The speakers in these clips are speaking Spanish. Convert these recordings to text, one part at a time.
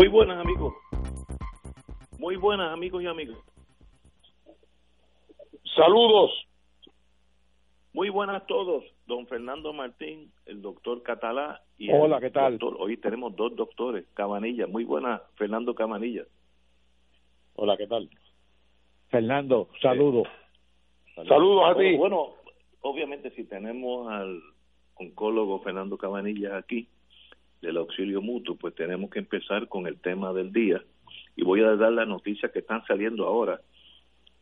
Muy buenas amigos. Muy buenas amigos y amigas. Saludos. Muy buenas a todos. Don Fernando Martín, el doctor Catalá y Hola, el ¿qué tal? doctor- hoy tenemos dos doctores, Cabanilla. Muy buenas, Fernando Cabanilla. Hola, ¿qué tal? Fernando, saludos. Saludos. Saludos a Bueno, ti. bueno, obviamente si tenemos al oncólogo Fernando Cabanillas aquí del auxilio mutuo, pues tenemos que empezar con el tema del día y voy a dar las noticias que están saliendo ahora.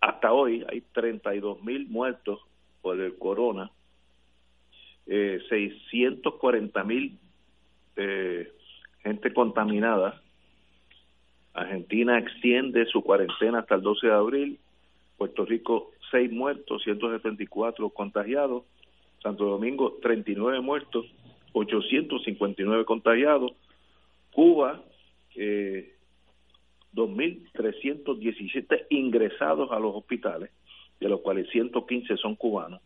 Hasta hoy hay 32 mil muertos por el corona, eh, 640 mil eh, gente contaminada. Argentina extiende su cuarentena hasta el 12 de abril. Puerto Rico, 6 muertos, 174 contagiados. Santo Domingo, 39 muertos, 859 contagiados. Cuba, eh, 2.317 ingresados a los hospitales, de los cuales 115 son cubanos,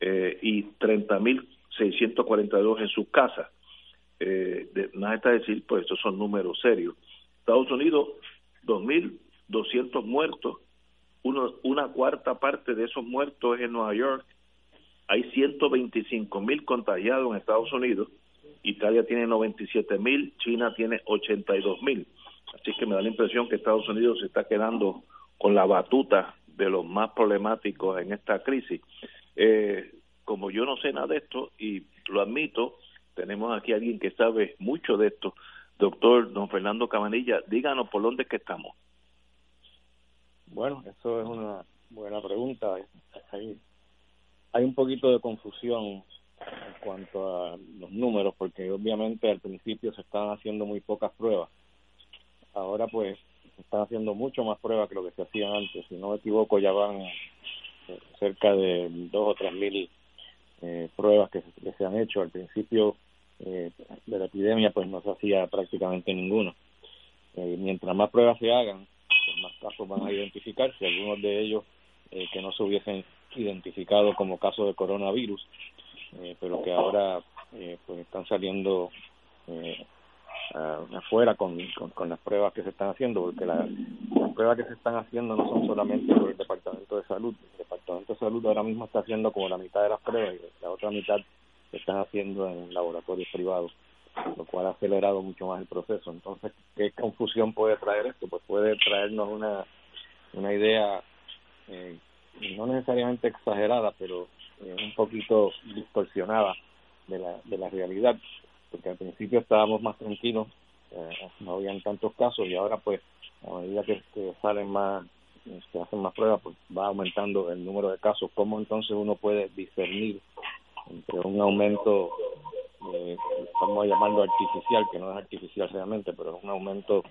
eh, y 30.642 en sus casas. Eh, de, nada está decir, pues estos son números serios. Estados Unidos, 2.200 muertos, uno, una cuarta parte de esos muertos es en Nueva York, hay 125 mil contagiados en Estados Unidos, Italia tiene 97 mil, China tiene 82 mil. Así que me da la impresión que Estados Unidos se está quedando con la batuta de los más problemáticos en esta crisis. Eh, como yo no sé nada de esto y lo admito, tenemos aquí a alguien que sabe mucho de esto. Doctor don Fernando Cabanilla, díganos por dónde es que estamos. Bueno, eso es una buena pregunta. Hay, hay un poquito de confusión en cuanto a los números, porque obviamente al principio se estaban haciendo muy pocas pruebas. Ahora pues se están haciendo mucho más pruebas que lo que se hacían antes. Si no me equivoco, ya van eh, cerca de dos o tres mil eh, pruebas que, se- han hecho. Al principio eh, de la epidemia pues no se hacía prácticamente ninguna. Eh, mientras más pruebas se hagan, pues más casos van a identificarse, algunos de ellos eh, que no se hubiesen identificado como casos de coronavirus, eh, pero que ahora eh, pues están saliendo eh, afuera con, con, las pruebas que se están haciendo, porque la- las pruebas que se están haciendo no son solamente por el Departamento de Salud, el Departamento de Salud ahora mismo está haciendo como la mitad de las pruebas y la otra mitad se están haciendo en laboratorios privados lo cual ha acelerado mucho más el proceso. Entonces, ¿qué confusión puede traer esto? Pues puede traernos una, una idea eh, no necesariamente exagerada, pero eh, un poquito distorsionada de la, de la realidad, porque al principio estábamos más tranquilos, eh, no habían tantos casos y ahora pues a medida que, salen más, eh, se hacen más pruebas, pues va aumentando el número de casos. ¿Cómo entonces uno puede discernir entre un aumento eh, estamos llamando artificial, que no es artificial realmente, pero es un aumento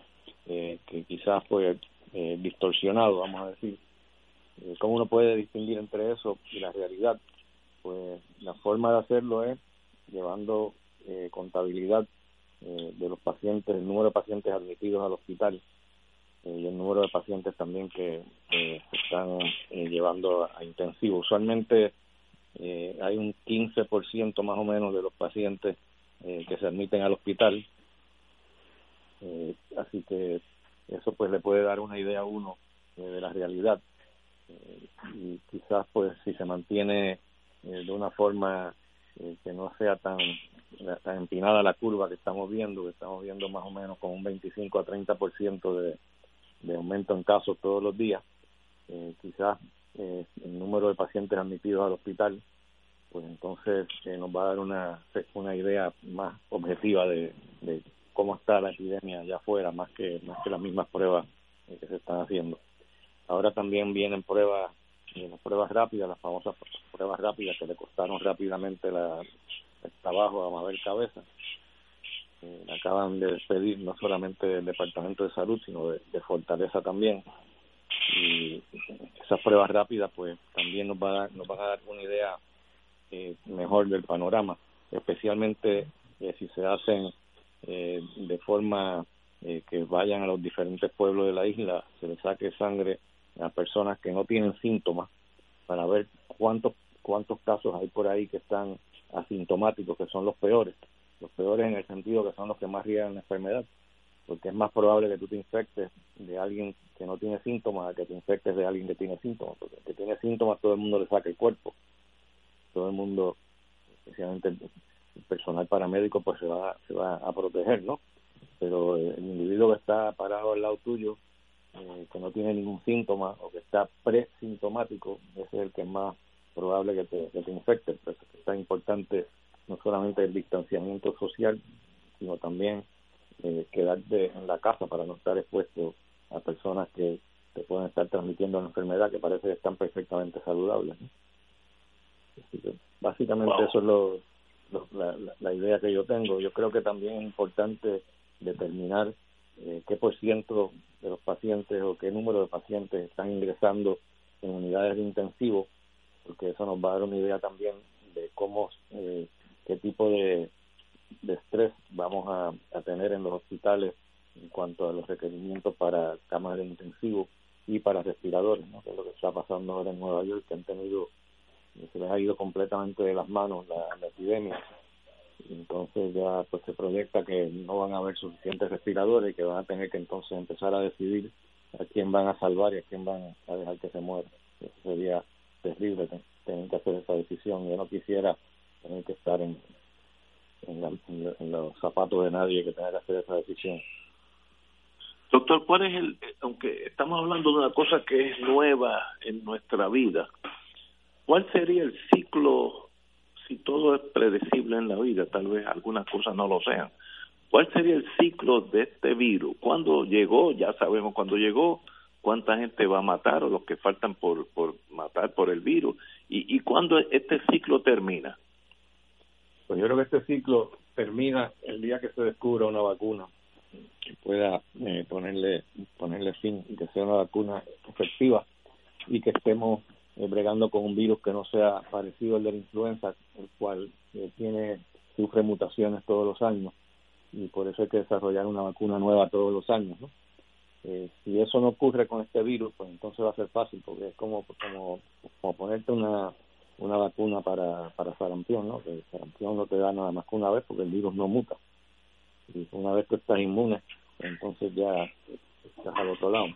eh, que quizás fue eh, distorsionado, vamos a decir. Eh, ¿Cómo uno puede distinguir entre eso y la realidad? Pues la forma de hacerlo es llevando eh, contabilidad eh, de los pacientes, el número de pacientes admitidos al hospital eh, y el número de pacientes también que se están llevando a, a intensivo. Usualmente hay un 15% más o menos de los pacientes que se admiten al hospital. Así que eso pues le puede dar una idea a uno de la realidad. Y quizás pues si se mantiene eh, de una forma eh, que no sea tan, tan empinada la curva que estamos viendo, que estamos viendo más o menos con un 25 a 30% de, de aumento en casos todos los días, eh, quizás eh, el número de pacientes admitidos al hospital, pues entonces nos va a dar una, una idea más objetiva de, de cómo está la epidemia allá afuera, más que, más que las mismas pruebas que se están haciendo. Ahora también vienen pruebas, pruebas rápidas, las famosas pruebas rápidas que le costaron rápidamente la, el trabajo a Mabel Cabeza. Eh, acaban de despedir no solamente del Departamento de Salud, sino de, Fortaleza también. Y esas pruebas rápidas pues también nos, va a dar, nos van a dar una idea eh, mejor del panorama, especialmente eh, si se hacen de forma que vayan a los diferentes pueblos de la isla, se les saque sangre a personas que no tienen síntomas para ver cuántos cuántos casos hay por ahí que están asintomáticos, que son los peores. Los peores en el sentido que son los que más riegan la enfermedad, porque es más probable que tú te infectes de alguien que no tiene síntomas a que te infectes de alguien que tiene síntomas, porque el que tiene síntomas todo el mundo le saca el cuerpo. Todo el mundo, especialmente el personal paramédico, pues se va, se va a proteger, ¿no? Pero el individuo que está parado al lado tuyo, eh, que no tiene ningún síntoma o que está presintomático, ese es el que es más probable que te, que te infecte. Por eso es tan importante no solamente el distanciamiento social, sino también eh, quedarte en la casa para no estar expuesto a personas que te pueden estar transmitiendo la enfermedad que parece que están perfectamente saludables. básicamente eso es lo, la, la, idea que yo tengo. Yo creo que también es importante determinar eh, qué por ciento de los pacientes o qué número de pacientes están ingresando en unidades de intensivo porque eso nos va a dar una idea también de cómo, eh, qué tipo de, estrés vamos a, tener en los hospitales en cuanto a los requerimientos para camas de intensivo y para respiradores, ¿no? que es lo que está pasando ahora en Nueva York, que han tenido, se les ha ido completamente de las manos la epidemia. Entonces ya pues se proyecta que no van a haber suficientes respiradores y que van a tener que entonces empezar a decidir a quién van a salvar y a quién van a dejar que se muera. Eso sería terrible tener que hacer esa decisión. Yo no quisiera tener que estar en, en, los zapatos de nadie que tenga que hacer esa decisión. Doctor, ¿cuál es el, aunque estamos hablando de una cosa que es nueva en nuestra vida, cuál sería el ciclo, si todo es predecible en la vida, tal vez algunas cosas no lo sean, cuál sería el ciclo de este virus? ¿Cuándo llegó? Ya sabemos cuándo llegó, cuánta gente va a matar o los que faltan por, por matar por el virus y, y cuándo este ciclo termina. Pues yo creo que este ciclo termina el día que se descubra una vacuna que pueda eh, ponerle ponerle fin y que sea una vacuna efectiva y que estemos eh, bregando con un virus que no sea parecido al de la influenza, el cual eh, tiene sufre mutaciones todos los años y por eso hay que desarrollar una vacuna nueva todos los años, ¿no? Eh, si eso no ocurre con este virus, pues entonces va a ser fácil, porque es como, como, como ponerte una, una vacuna para, para sarampión, ¿no? Que sarampión no te da nada más que una vez porque el virus no muta. Y una vez que estás inmune, entonces ya estás al otro lado.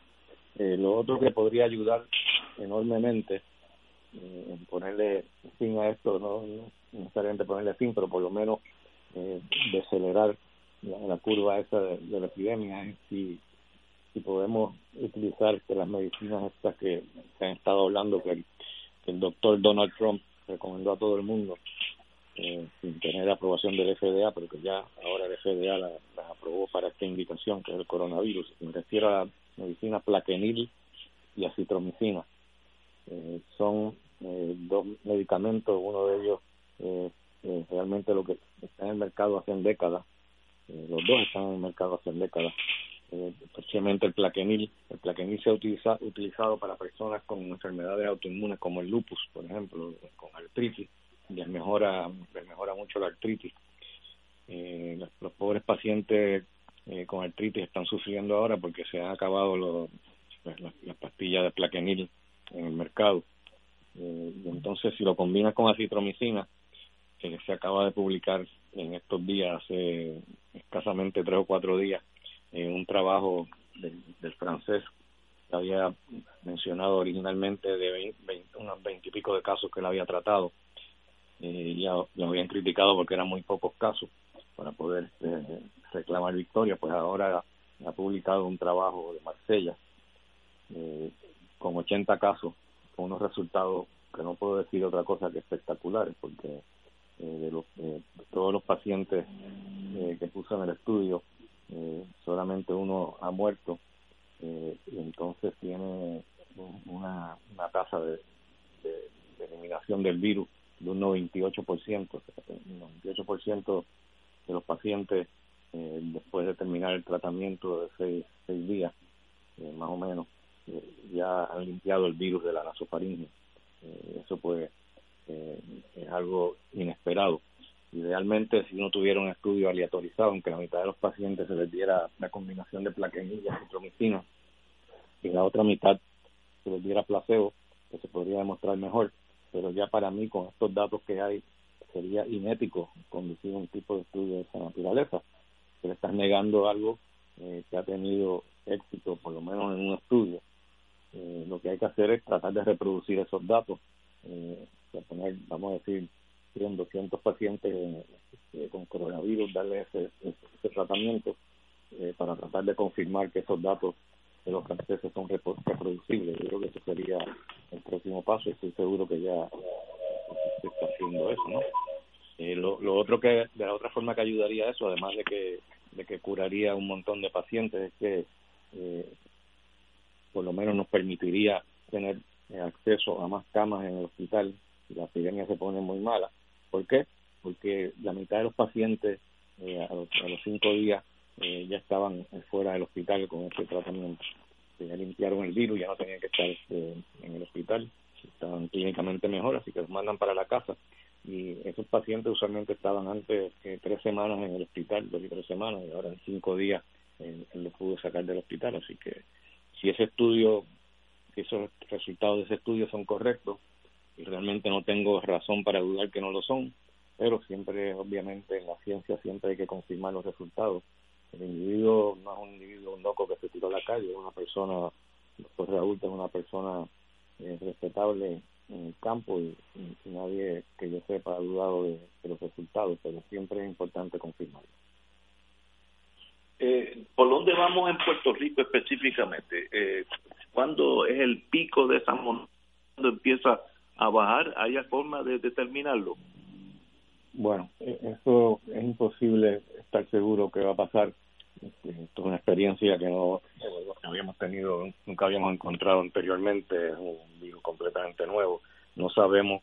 Eh, lo otro que podría ayudar enormemente eh, en ponerle fin a esto, no, necesariamente ponerle fin, pero por lo menos eh, decelerar la, curva esa de, la epidemia es si si podemos utilizar que las medicinas estas que se han estado hablando, que el, doctor Donald Trump recomendó a todo el mundo, eh, sin tener aprobación del FDA, pero que ya ahora el FDA las la aprobó para esta indicación, que es el coronavirus. Me refiero a la medicina plaquenil y acitromicina. Eh, son eh, dos medicamentos, uno de ellos eh, realmente lo que está en el mercado hace décadas, los dos están en el mercado hace décadas, eh, especialmente el plaquenil. El plaquenil se ha utiliza, utilizado para personas con enfermedades autoinmunes como el lupus, por ejemplo, con artritis, les mejora, les mejora mucho la artritis. Eh, los, pobres pacientes eh, con artritis están sufriendo ahora porque se han acabado los, las, pastillas de plaquenil en el mercado. Eh, y entonces, si lo combinas con acitromicina, que se acaba de publicar en estos días, hace escasamente tres o cuatro días, en un trabajo del, francés que había mencionado originalmente de unos veintipico de casos que él había tratado. Eh, ya lo habían criticado porque eran muy pocos casos para poder eh, reclamar victoria, pues ahora ha publicado un trabajo de Marsella eh, con 80 casos, con unos resultados que no puedo decir otra cosa que espectaculares, porque eh, de, los, de todos los pacientes eh, que puso en el estudio, eh, solamente uno ha muerto eh, y entonces tiene una, una tasa de, de, eliminación del virus de un 98%. El 98% de los pacientes eh, después de terminar el tratamiento de seis, seis días, eh, más o menos, ya han limpiado el virus de la nasofaringe. eso pues es algo inesperado. Idealmente, si uno tuviera un estudio aleatorizado, aunque la mitad de los pacientes se les diera la combinación de plaquenillas y tromicina, y la otra mitad se les diera placebo, que se podría demostrar mejor. Pero ya para mí, con estos datos que hay, sería inético conducir un tipo de estudio de esa naturaleza. Le estás negando algo eh, que ha tenido éxito, por lo menos en un estudio. Eh, lo que hay que hacer es tratar de reproducir esos datos, eh, poner, vamos a decir, 100, 200 pacientes eh, con coronavirus, darle ese, ese, tratamiento eh, para tratar de confirmar que esos datos de los franceses son reproducibles. Yo creo que ese sería el próximo paso. Estoy seguro que ya se está haciendo eso, ¿no? Eh, lo, lo otro que, de la otra forma que ayudaría eso, además de que, de que curaría un montón de pacientes, es que eh, por lo menos nos permitiría tener acceso a más camas en el hospital si la epidemia se pone muy mala. ¿Por qué? Porque la mitad de los pacientes eh, a, los, cinco días eh, ya estaban fuera del hospital con este tratamiento. Ya limpiaron el virus, ya no tenían que estar en el hospital, estaban clínicamente mejor, así que los mandan para la casa. Y esos pacientes usualmente estaban antes eh, tres semanas en el hospital, dos y tres semanas, y ahora en cinco días eh, los pudo sacar del hospital. Así que si ese estudio, si esos resultados de ese estudio son correctos, y realmente no tengo razón para dudar que no lo son, pero siempre, obviamente, en la ciencia siempre hay que confirmar los resultados. El individuo no es un individuo loco que se tiró a la calle, es una persona, doctor Raúl es una persona eh, respetable en el campo y, nadie que yo sepa ha dudado de, los resultados, pero siempre es importante confirmarlo. Eh, ¿Por dónde vamos en Puerto Rico específicamente? Eh, ¿Cuándo es el pico de esa montaña? ¿Cuándo empieza a bajar, ¿haya forma de determinarlo? Bueno, e, eso es imposible estar seguro que va a pasar. Este, esto es una experiencia que no habíamos tenido, nunca habíamos encontrado anteriormente, es un virus completamente nuevo. No sabemos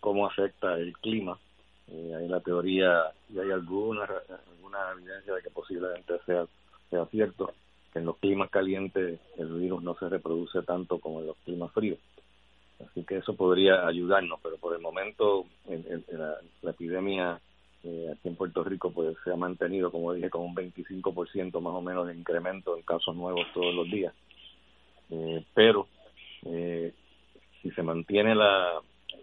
cómo afecta el clima. Eh, hay la teoría y hay alguna, alguna evidencia de que posiblemente sea, sea cierto que en los climas calientes el virus no se reproduce tanto como en los climas fríos. Así que eso podría ayudarnos, pero por el momento la, epidemia eh, aquí en Puerto Rico pues se ha mantenido, como dije, con un 25% más o menos de incremento en casos nuevos todos los días. Eh, pero eh, si se mantiene la,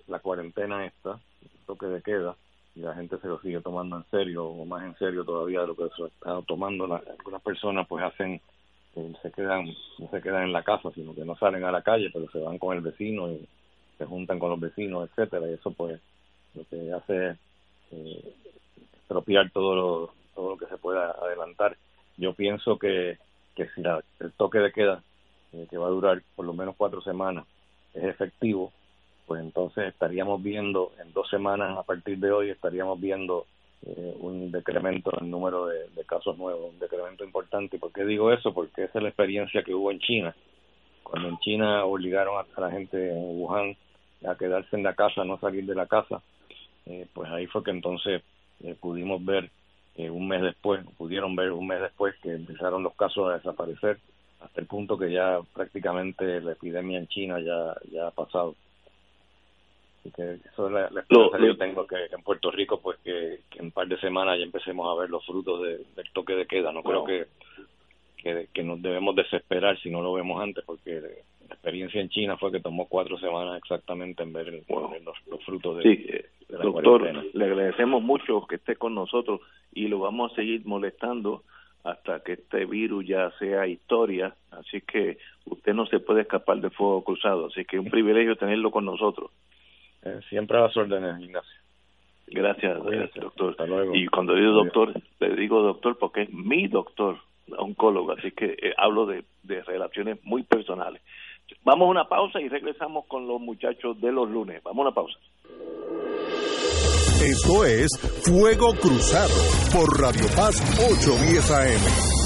la cuarentena esta, toque de queda, y la gente se lo sigue tomando en serio o más en serio todavía de lo que se está tomando, algunas personas pues hacen se quedan no se quedan en la casa sino que no salen a la calle pero se van con el vecino y se juntan con los vecinos etcétera. Y eso pues lo que hace es eh, todo lo todo lo que se pueda adelantar. Yo pienso que que si la, el toque de queda eh, que va a durar por lo menos cuatro semanas es efectivo pues entonces estaríamos viendo en dos semanas a partir de hoy estaríamos viendo eh, un decremento en el número de, casos nuevos, un decremento importante. ¿Y por qué digo eso? Porque esa es la experiencia que hubo en China. Cuando en China obligaron a, la gente en Wuhan a quedarse en la casa, no salir de la casa, eh, pues ahí fue que entonces eh, pudimos ver un mes después, pudieron ver un mes después que empezaron los casos a desaparecer, hasta el punto que ya prácticamente la epidemia en China ya ha pasado que eso es la, la que yo tengo que, en Puerto Rico, pues que, en un par de semanas ya empecemos a ver los frutos del toque de queda. No creo que, que, nos debemos desesperar si no lo vemos antes, porque la experiencia en China fue que tomó cuatro semanas exactamente en ver, los, frutos de, sí, doctor, le agradecemos mucho que esté con nosotros y lo vamos a seguir molestando hasta que este virus ya sea historia, así que usted no se puede escapar de fuego cruzado, así que es un privilegio tenerlo con nosotros. Eh, siempre a las órdenes, Ignacio. Gracias, doctor. Y cuando digo doctor, le digo doctor porque es mi doctor, oncólogo, así que eh, hablo de, de relaciones muy personales. Vamos a una pausa y regresamos con los muchachos de los lunes. Vamos a una pausa. Esto es Fuego Cruzado por Radio Paz 810 AM.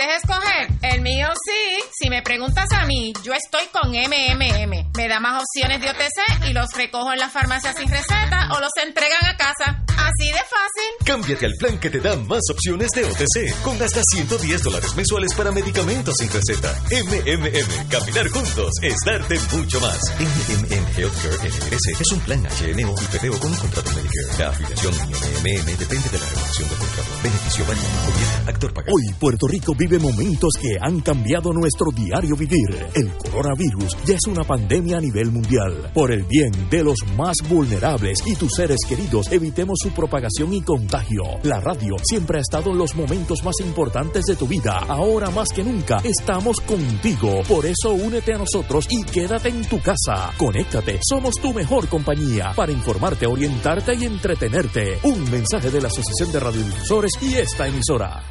Tu plan, ¿te dejes escoger? El mío sí. Si me preguntas a mí, yo estoy con MMM. Me da más opciones de OTC y los recojo en la farmacia sin receta o los entregan a casa Así de fácil. Cámbiate al plan que te da más opciones de OTC, con hasta 110 dólares mensuales para medicamentos sin receta. MMM, caminar juntos es darte mucho más. MMM Healthcare LLC es un plan HMO y PPO con un contrato Medicare. La afiliación MMM depende de la renovación del contrato. Beneficio válido. Gobierno, actor pagado. Hoy Puerto Rico vive momentos que han cambiado nuestro diario vivir. El coronavirus ya es una pandemia a nivel mundial. Por el bien de los más vulnerables y tus seres queridos, evitemos propagación y contagio. La radio siempre ha estado en los momentos más importantes de tu vida. Ahora más que nunca estamos contigo. Por eso únete a nosotros y quédate en tu casa. Conéctate, somos tu mejor compañía para informarte, orientarte y entretenerte. Un mensaje de la Asociación de Radiodifusores y esta emisora.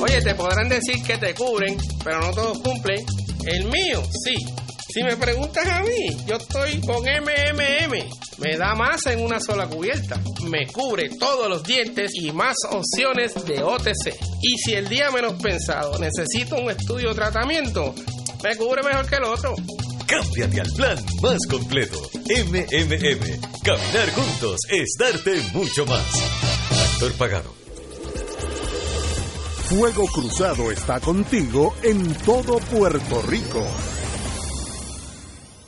Oye, te podrán decir que te cubren, pero no todos cumplen. El mío, sí. Si me preguntas a mí, yo estoy con MMM. Me da más en una sola cubierta. Me cubre todos los dientes y más opciones de OTC. Y si el día menos pensado necesito un estudio o tratamiento, me cubre mejor que el otro. Cámbiate al plan más completo. MMM. Caminar juntos es darte mucho más. Actor pagado. Fuego Cruzado está contigo en todo Puerto Rico.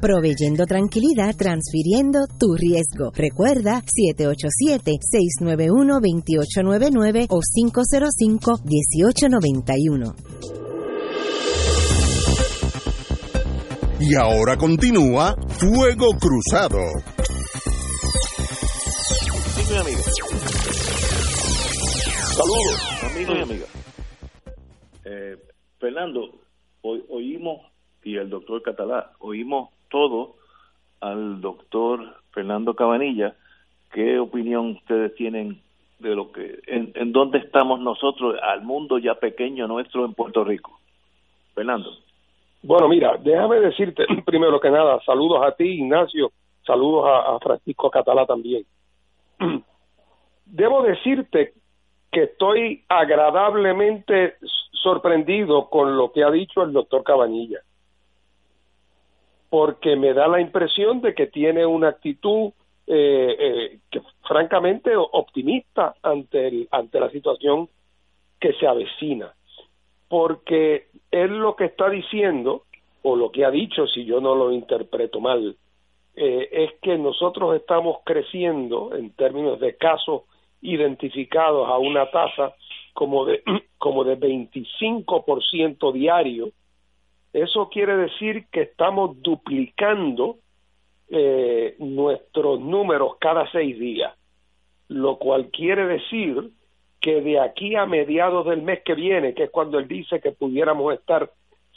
proveyendo tranquilidad, transfiriendo tu riesgo. Recuerda 787-691-2899 o 505-1891. Y ahora continúa Fuego Cruzado. Sí, mi amigo. Saludos, amigos y amigas. Eh, Fernando, hoy oímos, y el doctor Catalá, oímos todo al doctor Fernando Cabanilla. ¿Qué opinión ustedes tienen de lo que, en, en dónde estamos nosotros, al mundo ya pequeño nuestro en Puerto Rico? Fernando. Bueno, mira, déjame decirte primero que nada, saludos a ti, Ignacio, saludos a, a Francisco Catalá también. Debo decirte que estoy agradablemente sorprendido con lo que ha dicho el doctor Cabanilla porque me da la impresión de que tiene una actitud eh, eh, francamente optimista ante el, ante la situación que se avecina. Porque él lo que está diciendo o lo que ha dicho si yo no lo interpreto mal eh, es que nosotros estamos creciendo en términos de casos identificados a una tasa como de como de 25% diario eso quiere decir que estamos duplicando eh, nuestros números cada seis días, lo cual quiere decir que de aquí a mediados del mes que viene, que es cuando él dice que pudiéramos estar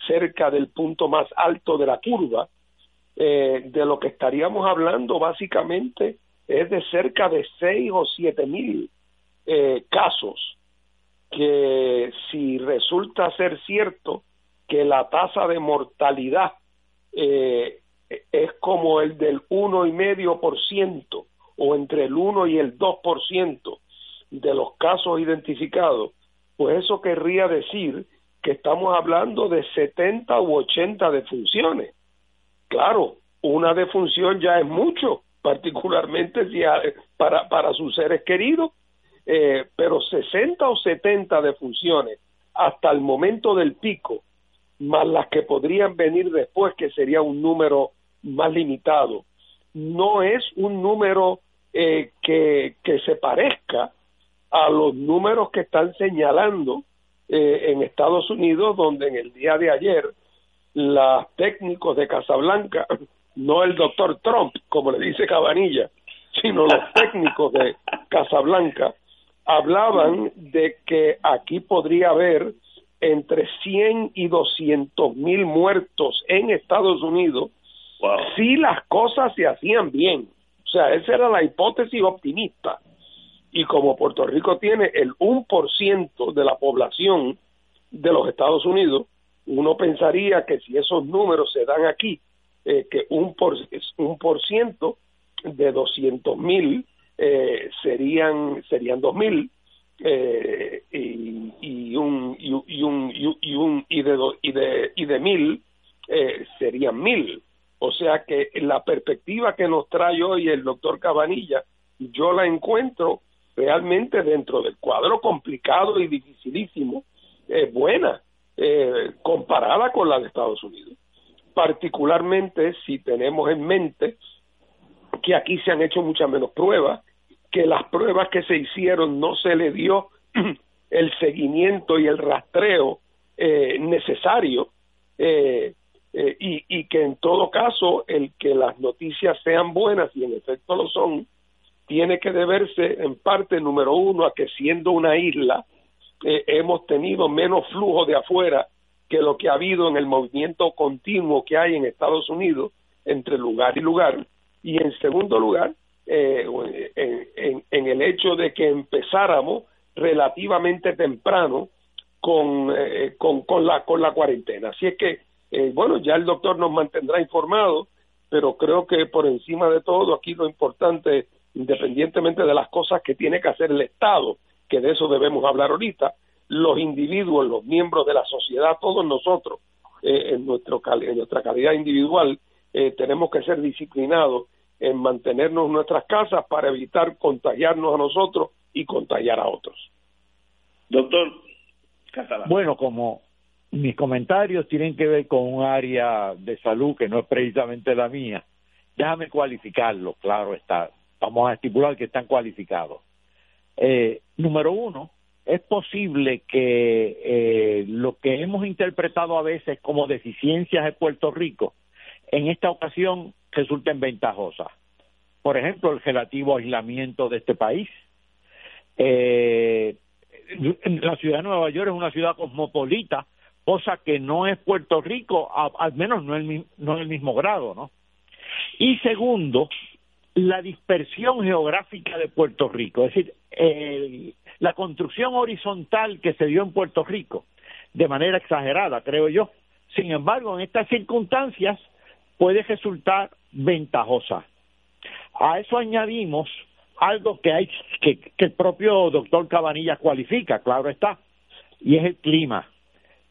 cerca del punto más alto de la curva, eh, de lo que estaríamos hablando básicamente es de cerca de seis o siete mil eh, casos que si resulta ser cierto que la tasa de mortalidad eh, es como el del uno y medio por ciento o entre el 1 y el 2 por ciento de los casos identificados, pues eso querría decir que estamos hablando de 70 u 80 defunciones. Claro, una defunción ya es mucho, particularmente si para, para sus seres queridos, eh, pero 60 o 70 defunciones hasta el momento del pico más las que podrían venir después, que sería un número más limitado. No es un número eh, que, que se parezca a los números que están señalando eh, en Estados Unidos, donde en el día de ayer los técnicos de Casablanca, no el doctor Trump, como le dice Cabanilla, sino los técnicos de Casablanca, hablaban de que aquí podría haber entre 100 y 200 mil muertos en Estados Unidos si las cosas se hacían bien. O sea, esa era la hipótesis optimista. y como Puerto Rico tiene el 1% de la población de los Estados Unidos, uno pensaría que si esos números se dan aquí, eh, que un por, un por ciento de 200 mil eh, serían serían 2 mil eh, y, y, un y, un y un y de y de y de mil eh, serían mil. O sea que la perspectiva que nos trae hoy el doctor Cabanilla yo la encuentro realmente dentro del cuadro complicado y dificilísimo eh, buena eh, comparada con la de Estados Unidos. Particularmente si tenemos en mente que aquí se han hecho muchas menos pruebas, que las pruebas que se hicieron no se le dio el seguimiento y el rastreo eh, necesario eh, eh, y, y que en todo caso el que las noticias sean buenas y en efecto lo son, tiene que deberse en parte, número uno, a que siendo una isla eh, hemos tenido menos flujo de afuera que lo que ha habido en el movimiento continuo que hay en Estados Unidos entre lugar y lugar. Y en segundo lugar, eh, en, en, el hecho de que empezáramos relativamente temprano con, eh, con, con, la, con la cuarentena. Así es que, eh, bueno, ya el doctor nos mantendrá informados, pero creo que por encima de todo aquí lo importante, independientemente de las cosas que tiene que hacer el Estado, que de eso debemos hablar ahorita, los individuos, los miembros de la sociedad, todos nosotros, eh, en, nuestro, en nuestra calidad individual, eh, tenemos que ser disciplinados en mantenernos en nuestras casas para evitar contagiarnos a nosotros y contagiar a otros. Doctor Bueno, como mis comentarios tienen que ver con un área de salud que no es precisamente la mía, déjame cualificarlo, claro está. Vamos a estipular que están cualificados. Eh, número uno, es posible que eh, lo que hemos interpretado a veces como deficiencias de Puerto Rico, en esta ocasión resulten ventajosas. Por ejemplo, el relativo aislamiento de este país. Eh, la ciudad de Nueva York es una ciudad cosmopolita, cosa que no es Puerto Rico, al menos no en no el mismo grado, ¿no? Y segundo, la dispersión geográfica de Puerto Rico, es decir, el, la construcción horizontal que se dio en Puerto Rico, de manera exagerada, creo yo. Sin embargo, en estas circunstancias puede resultar ventajosa. A eso añadimos algo que hay que, que el propio doctor Cabanilla cualifica, claro está, y es el clima.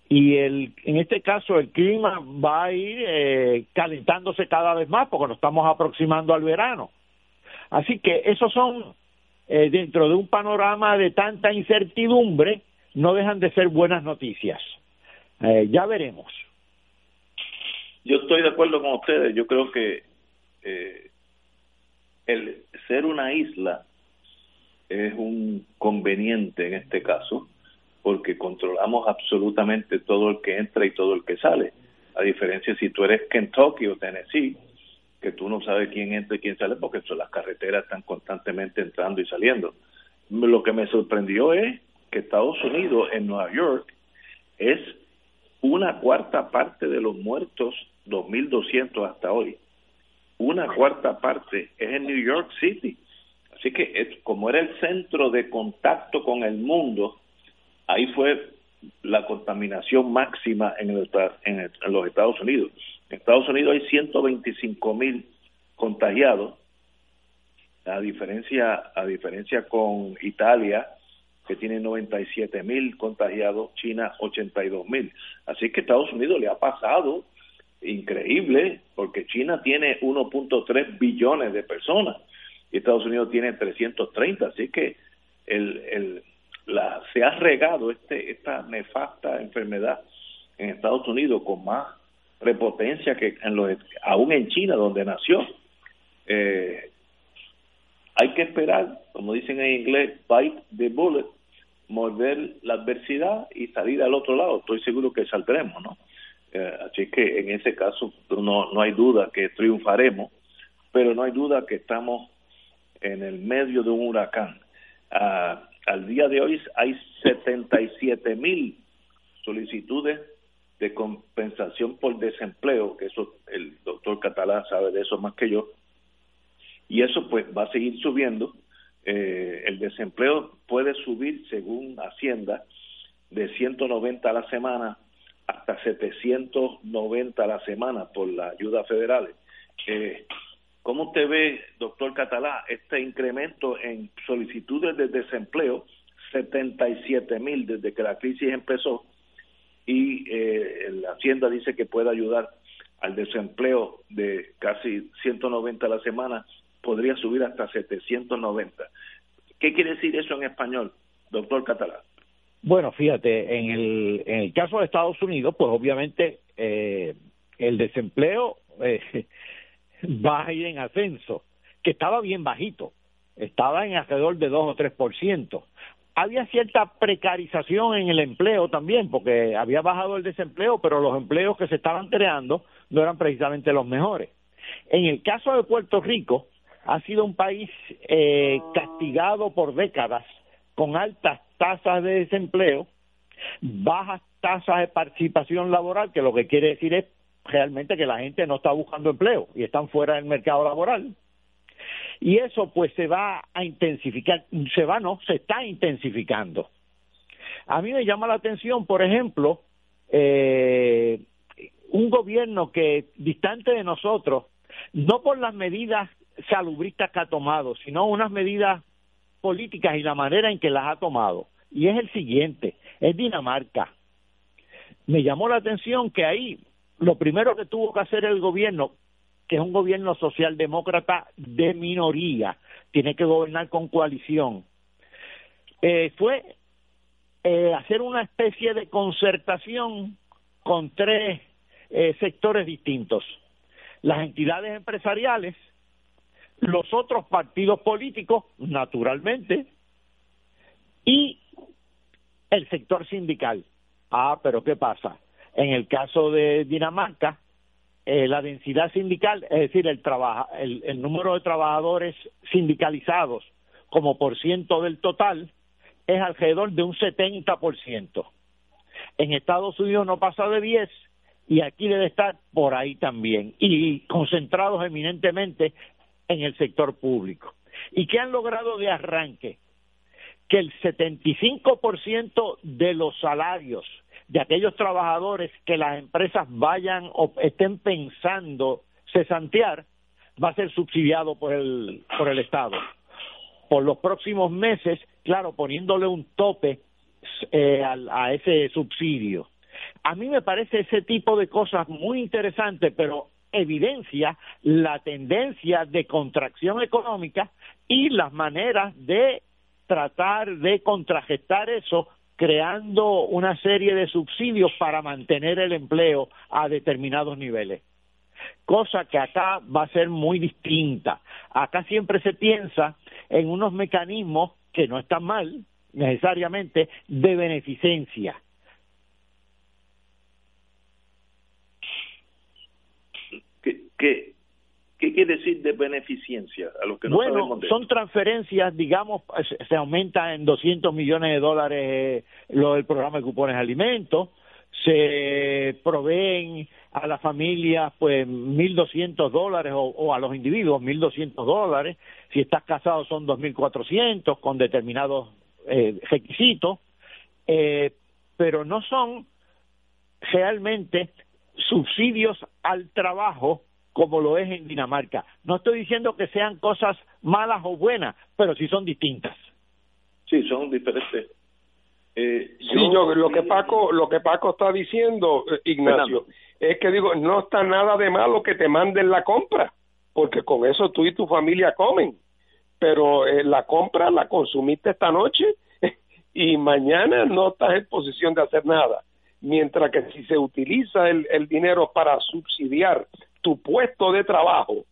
Y el, en este caso el clima va a ir eh, calentándose cada vez más porque nos estamos aproximando al verano. Así que esos son eh, dentro de un panorama de tanta incertidumbre, no dejan de ser buenas noticias. Eh, ya veremos. Yo estoy de acuerdo con ustedes. Yo creo que eh, el ser una isla es un conveniente en este caso, porque controlamos absolutamente todo el que entra y todo el que sale. A diferencia si tú eres Kentucky o Tennessee, que tú no sabes quién entra y quién sale porque las carreteras están constantemente entrando y saliendo. Lo que me sorprendió es que Estados Unidos, en Nueva York, es una cuarta parte de los muertos 2.200 hasta hoy. Una cuarta parte es en New York City. Así que como era el centro de contacto con el mundo, ahí fue la contaminación máxima en, el, en los Estados Unidos. En Estados Unidos hay 125 mil contagiados, a diferencia, a diferencia con Italia, que tiene 97 mil contagiados, China 82 mil. Así que Estados Unidos le ha pasado increíble, porque China tiene 1.3 billones de personas y Estados Unidos tiene 330, así que el, la, se ha regado este, esta nefasta enfermedad en Estados Unidos con más prepotencia que en los, aún en China, donde nació. Eh, hay que esperar, como dicen en inglés, bite the bullet, morder la adversidad y salir al otro lado. Estoy seguro que saldremos, ¿no? Eh, así que en ese caso no, no hay duda que triunfaremos, pero no hay duda que estamos en el medio de un huracán. Ah, al día de hoy hay 77 mil solicitudes de compensación por desempleo, que eso el doctor Catalá sabe de eso más que yo, y eso pues va a seguir subiendo eh, el desempleo puede subir, según Hacienda, de 190 a la semana hasta 790 a la semana por las ayudas federales. Eh, ¿Cómo usted ve, doctor Catalá, este incremento en solicitudes de desempleo? 77 mil desde que la crisis empezó y eh, la Hacienda dice que puede ayudar al desempleo de casi 190 a la semana, podría subir hasta 790. ¿Qué quiere decir eso en español, doctor Catalá? Bueno, fíjate, en el, en el caso de Estados Unidos, pues obviamente eh, el desempleo eh, va a ir en ascenso, que estaba bien bajito, estaba en alrededor de 2 o 3%. Había cierta precarización en el empleo también, porque había bajado el desempleo, pero los empleos que se estaban creando no eran precisamente los mejores. En el caso de Puerto Rico, ha sido un país eh, castigado por décadas con altas tasas de desempleo, bajas tasas de participación laboral, que lo que quiere decir es realmente que la gente no está buscando empleo y están fuera del mercado laboral. Y eso pues se va a intensificar, se va no, se está intensificando. A mí me llama la atención, por ejemplo, eh, un gobierno que distante de nosotros, no por las medidas salubristas que ha tomado, sino unas medidas políticas y la manera en que las ha tomado. Y es el siguiente, es Dinamarca. Me llamó la atención que ahí lo primero que tuvo que hacer el gobierno, que es un gobierno socialdemócrata de minoría, tiene que gobernar con coalición, eh, fue eh, hacer una especie de concertación con tres eh, sectores distintos. Las entidades empresariales, los otros partidos políticos, naturalmente, y el sector sindical. Ah, pero ¿qué pasa? En el caso de Dinamarca, eh, la densidad sindical, es decir, el, el, el número de trabajadores sindicalizados como por ciento del total, es alrededor de un 70%. En Estados Unidos no pasa de 10 y aquí debe estar por ahí también y concentrados eminentemente en el sector público. ¿Y qué han logrado de arranque? Que el 75% de los salarios de aquellos trabajadores que las empresas vayan o estén pensando cesantear va a ser subsidiado por el, por el Estado. Por los próximos meses, claro, poniéndole un tope eh, a, a ese subsidio. A mí me parece ese tipo de cosas muy interesante, pero evidencia la tendencia de contracción económica y las maneras de tratar de contragestar eso creando una serie de subsidios para mantener el empleo a determinados niveles. Cosa que acá va a ser muy distinta. Acá siempre se piensa en unos mecanismos que no están mal, necesariamente, de beneficencia ¿Qué, qué quiere decir de beneficencia a los que no bueno, son transferencias, digamos, se aumenta en 200 millones de dólares eh, lo del programa de cupones de alimentos, se proveen a las familias pues 1.200 dólares o, o, a los individuos 1.200 dólares, si estás casado son 2.400 con determinados eh, requisitos, eh, pero no son realmente subsidios al trabajo como lo es en Dinamarca. No estoy diciendo que sean cosas malas o buenas, pero sí son distintas. Sí, son diferentes. Eh, sí, yo, lo que Paco, lo que Paco está diciendo, eh, Ignacio, es que digo, no está nada de malo que te manden la compra, porque con eso tú y tu familia comen, pero eh, la compra la consumiste esta noche y mañana no estás en posición de hacer nada. Mientras que si se utiliza el, el dinero para subsidiar tu puesto de trabajo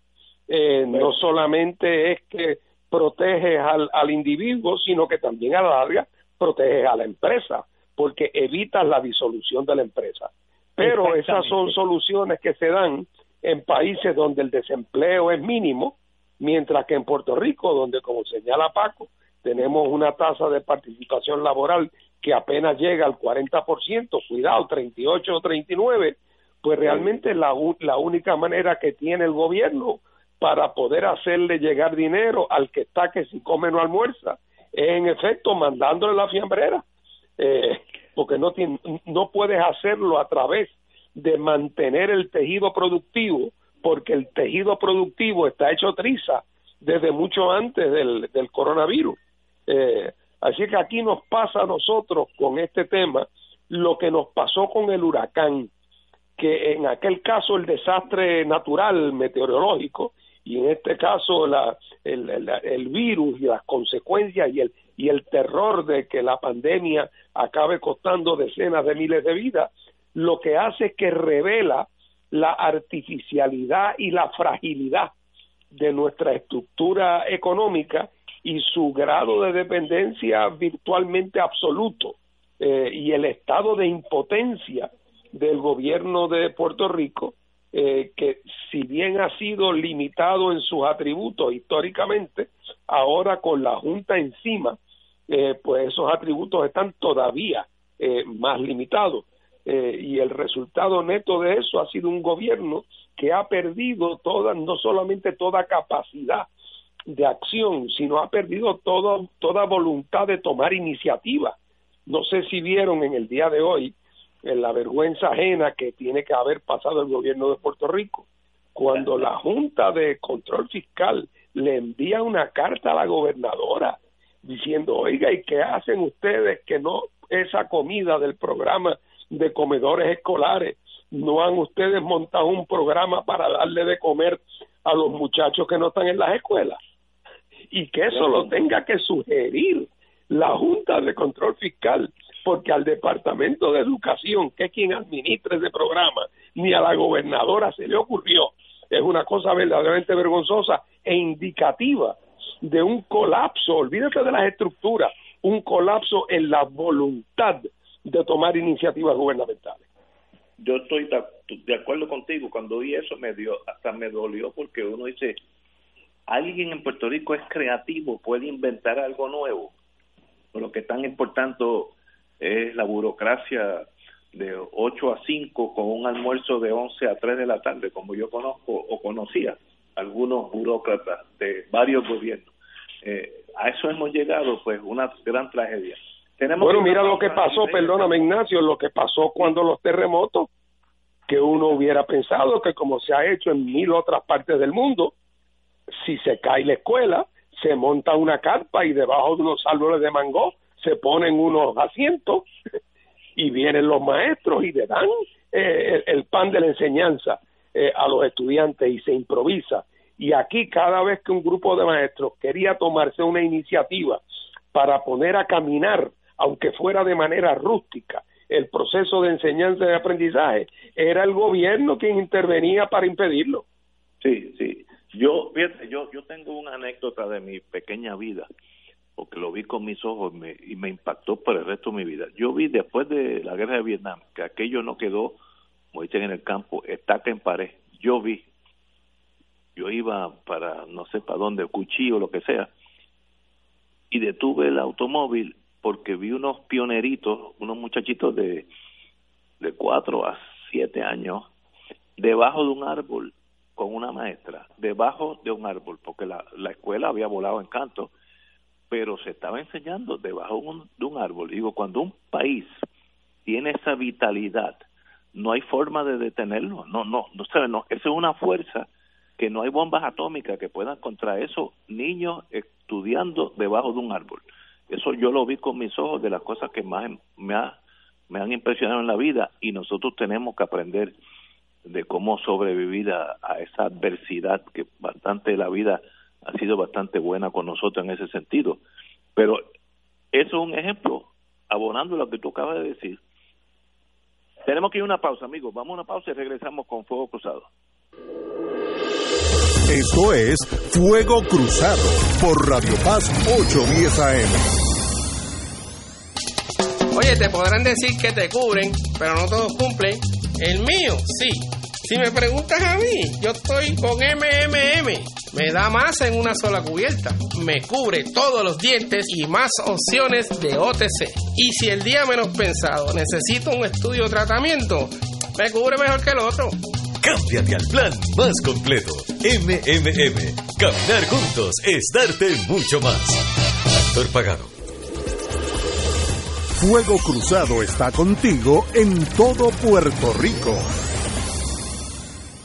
eh, no solamente es que proteges al, al individuo, sino que también a la larga proteges a la empresa, porque evitas la disolución de la empresa. Pero esas son soluciones que se dan en países donde el desempleo es mínimo, mientras que en Puerto Rico, donde como señala Paco, tenemos una tasa de participación laboral que apenas llega al 40%, cuidado, 38 o 39, pues realmente la, la única manera que tiene el gobierno para poder hacerle llegar dinero al que está que si come no almuerza, es en efecto mandándole la fiambrera, eh, porque no, tiene, no puedes hacerlo a través de mantener el tejido productivo, porque el tejido productivo está hecho triza desde mucho antes del, del coronavirus. Eh, así que aquí nos pasa a nosotros con este tema lo que nos pasó con el huracán, que en aquel caso el desastre natural meteorológico y en este caso la, el, virus y las consecuencias y el, y el terror de que la pandemia acabe costando decenas de miles de vidas, lo que hace es que revela la artificialidad y la fragilidad de nuestra estructura económica y su grado de dependencia virtualmente absoluto eh, y el estado de impotencia del gobierno de Puerto Rico, eh, que si bien ha sido limitado en sus atributos históricamente, ahora con la Junta encima, eh, pues esos atributos están todavía más limitados. y el resultado neto de eso ha sido un gobierno que ha perdido toda, no solamente toda capacidad de acción, sino ha perdido todo, toda voluntad de tomar iniciativa. No sé si vieron en el día de hoy en la vergüenza ajena que tiene que haber pasado el gobierno de Puerto Rico, cuando la Junta de Control Fiscal le envía una carta a la gobernadora diciendo, oiga, ¿y qué hacen ustedes que no esa comida del programa de comedores escolares no han ustedes montado un programa para darle de comer a los muchachos que no están en las escuelas y que eso lo tenga que sugerir la Junta de Control Fiscal porque al Departamento de Educación, que es quien administra ese programa, ni a la gobernadora se le ocurrió. Es una cosa verdaderamente vergonzosa e indicativa de un colapso, olvídate de las estructuras, un colapso en la voluntad de tomar iniciativas gubernamentales yo estoy de acuerdo contigo. Cuando vi eso me dio, hasta me dolió porque uno dice, alguien en Puerto Rico es creativo, puede inventar algo nuevo. lo que tan importante es la burocracia de 8 a 5 con un almuerzo de 11 a 3 de la tarde, como yo conozco o conocía algunos burócratas de varios gobiernos. Eh, a eso hemos llegado, pues, una gran tragedia bueno, mira lo que pasó, perdóname Ignacio, lo que pasó cuando los terremotos, que uno hubiera pensado que como se ha hecho en mil otras partes del mundo, si se cae la escuela, se monta una carpa y debajo de unos árboles de mango se ponen unos asientos y vienen los maestros y le dan eh, el, pan de la enseñanza eh, a los estudiantes y se improvisa. Y aquí cada vez que un grupo de maestros quería tomarse una iniciativa para poner a caminar aunque fuera de manera rústica, el proceso de enseñanza y aprendizaje, era el gobierno quien intervenía para impedirlo. Sí, sí. Yo, fíjate, yo, yo tengo una anécdota de mi pequeña vida, porque lo vi con mis ojos y me impactó por el resto de mi vida. Yo vi después de la guerra de Vietnam que aquello no quedó, como dicen en el campo, estaca en pared. Yo vi, yo iba para no sé para dónde, cuchillo, lo que sea, y detuve el automóvil porque vi unos pioneritos, unos muchachitos de, de cuatro a siete años, debajo de un árbol con una maestra, debajo de un árbol, porque la, la escuela había volado en canto, pero se estaba enseñando debajo de un árbol. Digo, cuando un país tiene esa vitalidad, no hay forma de detenerlo, no, no, no, sabe, no, eso es una fuerza que no hay bombas atómicas que puedan contra esos niños estudiando debajo de un árbol. Eso yo lo vi con mis ojos de las cosas que más me, ha, me han impresionado en la vida y nosotros tenemos que aprender de cómo sobrevivir a, esa adversidad que bastante la vida ha sido bastante buena con nosotros en ese sentido. Pero eso es un ejemplo, abonando lo que tú acabas de decir. Tenemos que ir a una pausa, amigos. Vamos a una pausa y regresamos con Fuego Cruzado. Esto es Fuego Cruzado por Radio Paz 810 AM. Oye, te podrán decir que te cubren, pero no todos cumplen. El mío, sí. Si me preguntas a mí, yo estoy con MMM. Me da más en una sola cubierta. Me cubre todos los dientes y más opciones de OTC. Y si el día menos pensado necesito un estudio o tratamiento, me cubre mejor que el otro. Cámbiate al plan más completo. MMM. Caminar juntos es darte mucho más. Actor pagado. Fuego Cruzado está contigo en todo Puerto Rico.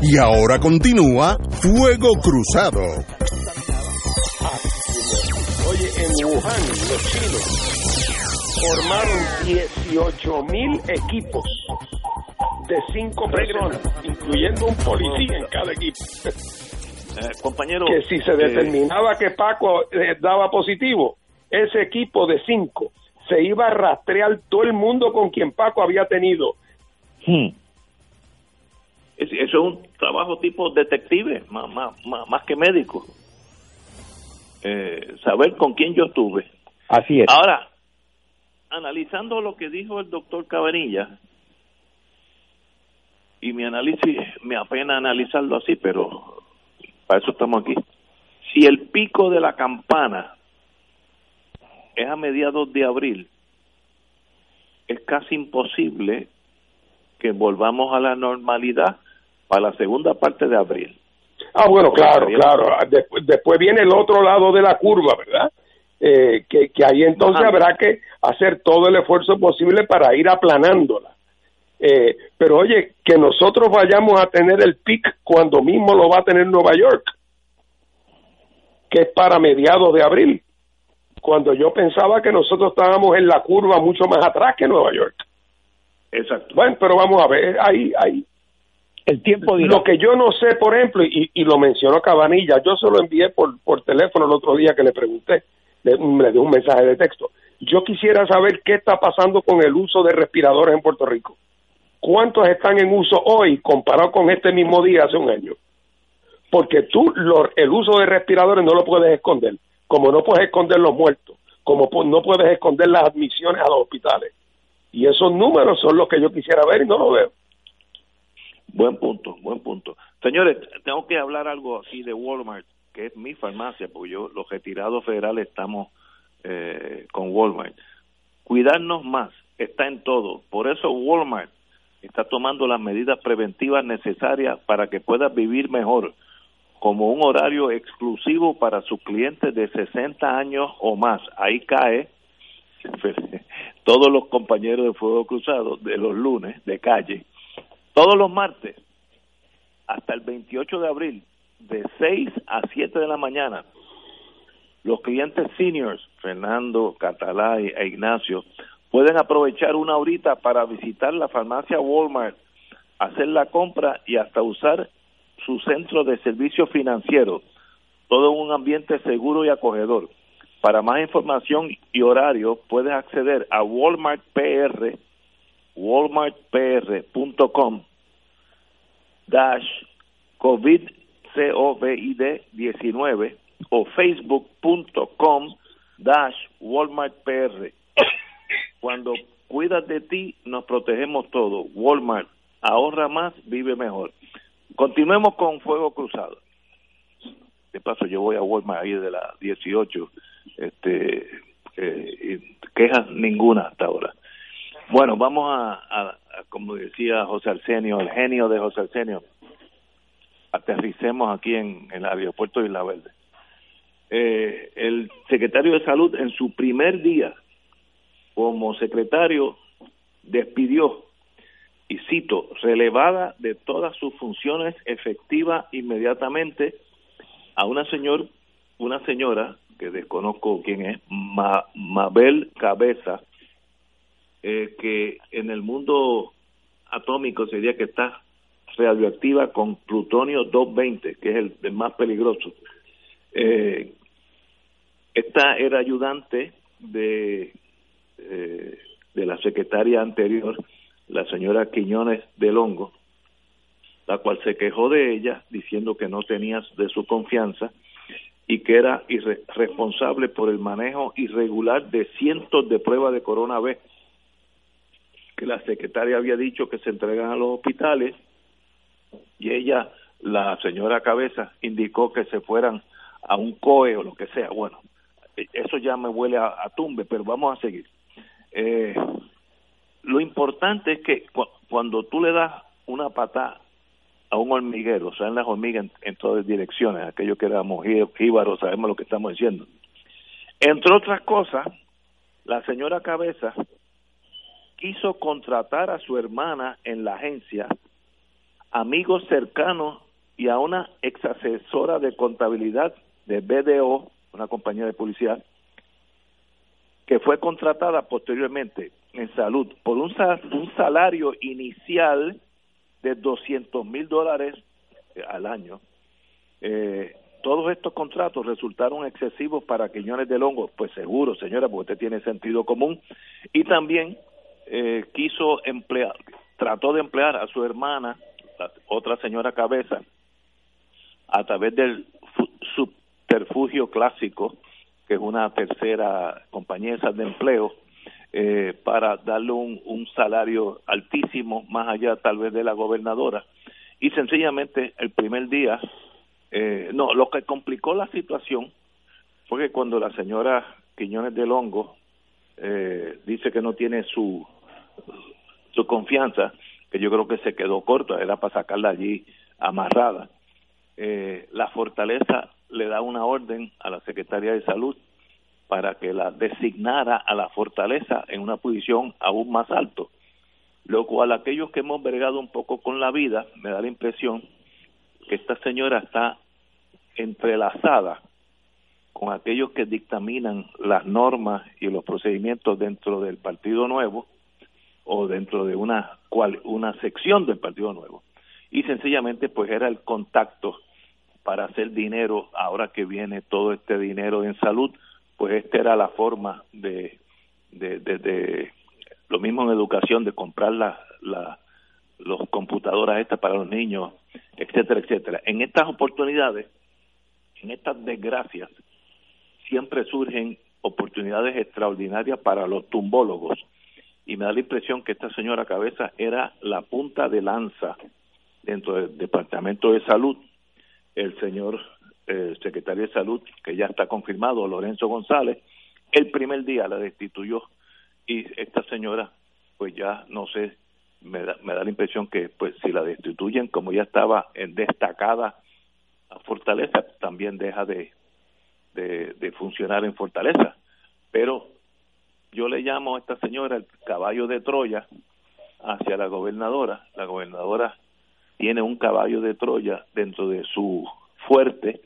Y ahora continúa Fuego Cruzado. Oye, en Wuhan, los chinos formaron 18 mil equipos de cinco personas, incluyendo un policía en cada equipo. Eh, compañero. Que si se determinaba que Paco eh, daba positivo, ese equipo de cinco se iba a rastrear todo el mundo con quien Paco había tenido. Hmm. Es- Eso es un trabajo tipo detective, más, más, más, más que médico. Eh, saber con quién yo estuve. Así es. Ahora, analizando lo que dijo el doctor Cabanilla, y mi análisis, me apena analizarlo así, pero para eso estamos aquí. Si el pico de la campana es a mediados de abril, es casi imposible que volvamos a la normalidad para la segunda parte de abril. Ah, bueno, claro, claro. Después, después viene el otro lado de la curva, ¿verdad? Eh, que, que ahí entonces Ajá. habrá que hacer todo el esfuerzo posible para ir aplanándola. Eh, pero oye, que nosotros vayamos a tener el pic cuando mismo lo va a tener Nueva York, que es para mediados de abril, cuando yo pensaba que nosotros estábamos en la curva mucho más atrás que Nueva York. Exacto. Bueno, pero vamos a ver, ahí, ahí, El tiempo dirá. lo que yo no sé, por ejemplo, y, y lo mencionó Cabanilla, yo se lo envié por, por teléfono el otro día que le pregunté, le, le di un mensaje de texto. Yo quisiera saber qué está pasando con el uso de respiradores en Puerto Rico. ¿Cuántos están en uso hoy comparado con este mismo día hace un año? Porque tú lo- el uso de respiradores no lo puedes esconder, como no puedes esconder los muertos, como no puedes esconder las admisiones a los hospitales. Y esos números son los que yo quisiera ver y no lo veo. Buen punto, buen punto. Señores, tengo que hablar algo aquí de Walmart, que es mi farmacia, porque yo, los retirados federales, estamos eh, con Walmart. Cuidarnos más está en todo. Por eso Walmart está tomando las medidas preventivas necesarias para que puedas vivir mejor, como un horario exclusivo para sus clientes de 60 años o más. Ahí cae todos los compañeros de Fuego Cruzado de los lunes de calle todos los martes hasta el 28 de abril de 6 a 7 de la mañana los clientes seniors Fernando, Catalá e Ignacio pueden aprovechar una horita para visitar la farmacia Walmart hacer la compra y hasta usar su centro de servicios financieros todo en un ambiente seguro y acogedor. Para más información y horario puedes acceder a Walmart PR walmartpr.com COVID COVID 19 o facebook.com dash Walmart PR. Cuando cuidas de ti, nos protegemos todos. Walmart, ahorra más, vive mejor. Continuemos con Fuego Cruzado. De paso, yo voy a Walmart ahí de las 18. Este, eh, quejas ninguna hasta ahora. Bueno, vamos a, como decía José Arsenio, el genio de José Arsenio, aterricemos aquí en, el aeropuerto de Isla Verde. Eh, el secretario de Salud en su primer día como secretario despidió, y cito, relevada de todas sus funciones efectiva inmediatamente a una señor, una señora que desconozco quién es, Mabel Cabeza, eh, que en el mundo atómico sería que está radioactiva con plutonio 220, que es el, más peligroso. Eh, esta era ayudante de, eh, de la secretaria anterior, la señora Quiñones de Longo, la cual se quejó de ella diciendo que no tenía de su confianza y que era responsable por el manejo irregular de cientos de pruebas de coronavirus que la secretaria había dicho que se entregan a los hospitales y ella, la señora Cabeza, indicó que se fueran a un COE o lo que sea. Bueno, eso ya me huele a, tumbe, pero vamos a seguir. Eh, lo importante es que cuando tú le das una patada a un hormiguero, salen las hormigas en, todas direcciones, aquellos que éramos jíbaros, sabemos lo que estamos diciendo. Entre otras cosas, la señora Cabeza quiso contratar a su hermana en la agencia, amigos cercanos y a una ex asesora de contabilidad de BDO, una compañía de publicidad, que fue contratada posteriormente en salud por un, un salario inicial de 200 mil dólares eh, al año. Eh, todos estos contratos resultaron excesivos para Quiñones de Longo, pues seguro, señora, porque usted tiene sentido común, y también eh, quiso emplear, trató de emplear a su hermana, otra señora Cabeza, a través del subterfugio clásico, que es una tercera compañía de empleo, eh, para darle un, un salario altísimo, más allá tal vez de la gobernadora. Y sencillamente el primer día, eh, no, lo que complicó la situación fue que cuando la señora Quiñones del Hongo eh, dice que no tiene su, su confianza, que yo creo que se quedó corto, era para sacarla allí amarrada. Eh, la fortaleza le da una orden a la secretaria de salud para que la designara a la fortaleza en una posición aún más alto, lo cual aquellos que hemos bregado un poco con la vida, me da la impresión que esta señora está entrelazada con aquellos que dictaminan las normas y los procedimientos dentro del Partido Nuevo o dentro de una cual, una sección del Partido Nuevo y sencillamente pues era el contacto para hacer dinero ahora que viene todo este dinero en salud pues esta era la forma de, de, de, lo mismo en educación, de comprar las la, los computadoras estas para los niños, etcétera, etcétera. En estas oportunidades, en estas desgracias, siempre surgen oportunidades extraordinarias para los tumbólogos. Y me da la impresión que esta señora Cabeza era la punta de lanza dentro del Departamento de Salud. El señor el secretario de Salud, que ya está confirmado, Lorenzo González, el primer día la destituyó y esta señora, pues ya no sé, me da, me da la impresión que pues si la destituyen, como ya estaba en destacada a Fortaleza, también deja de, de, de funcionar en Fortaleza. Pero yo le llamo a esta señora el caballo de Troya hacia la gobernadora. La gobernadora tiene un caballo de Troya dentro de su fuerte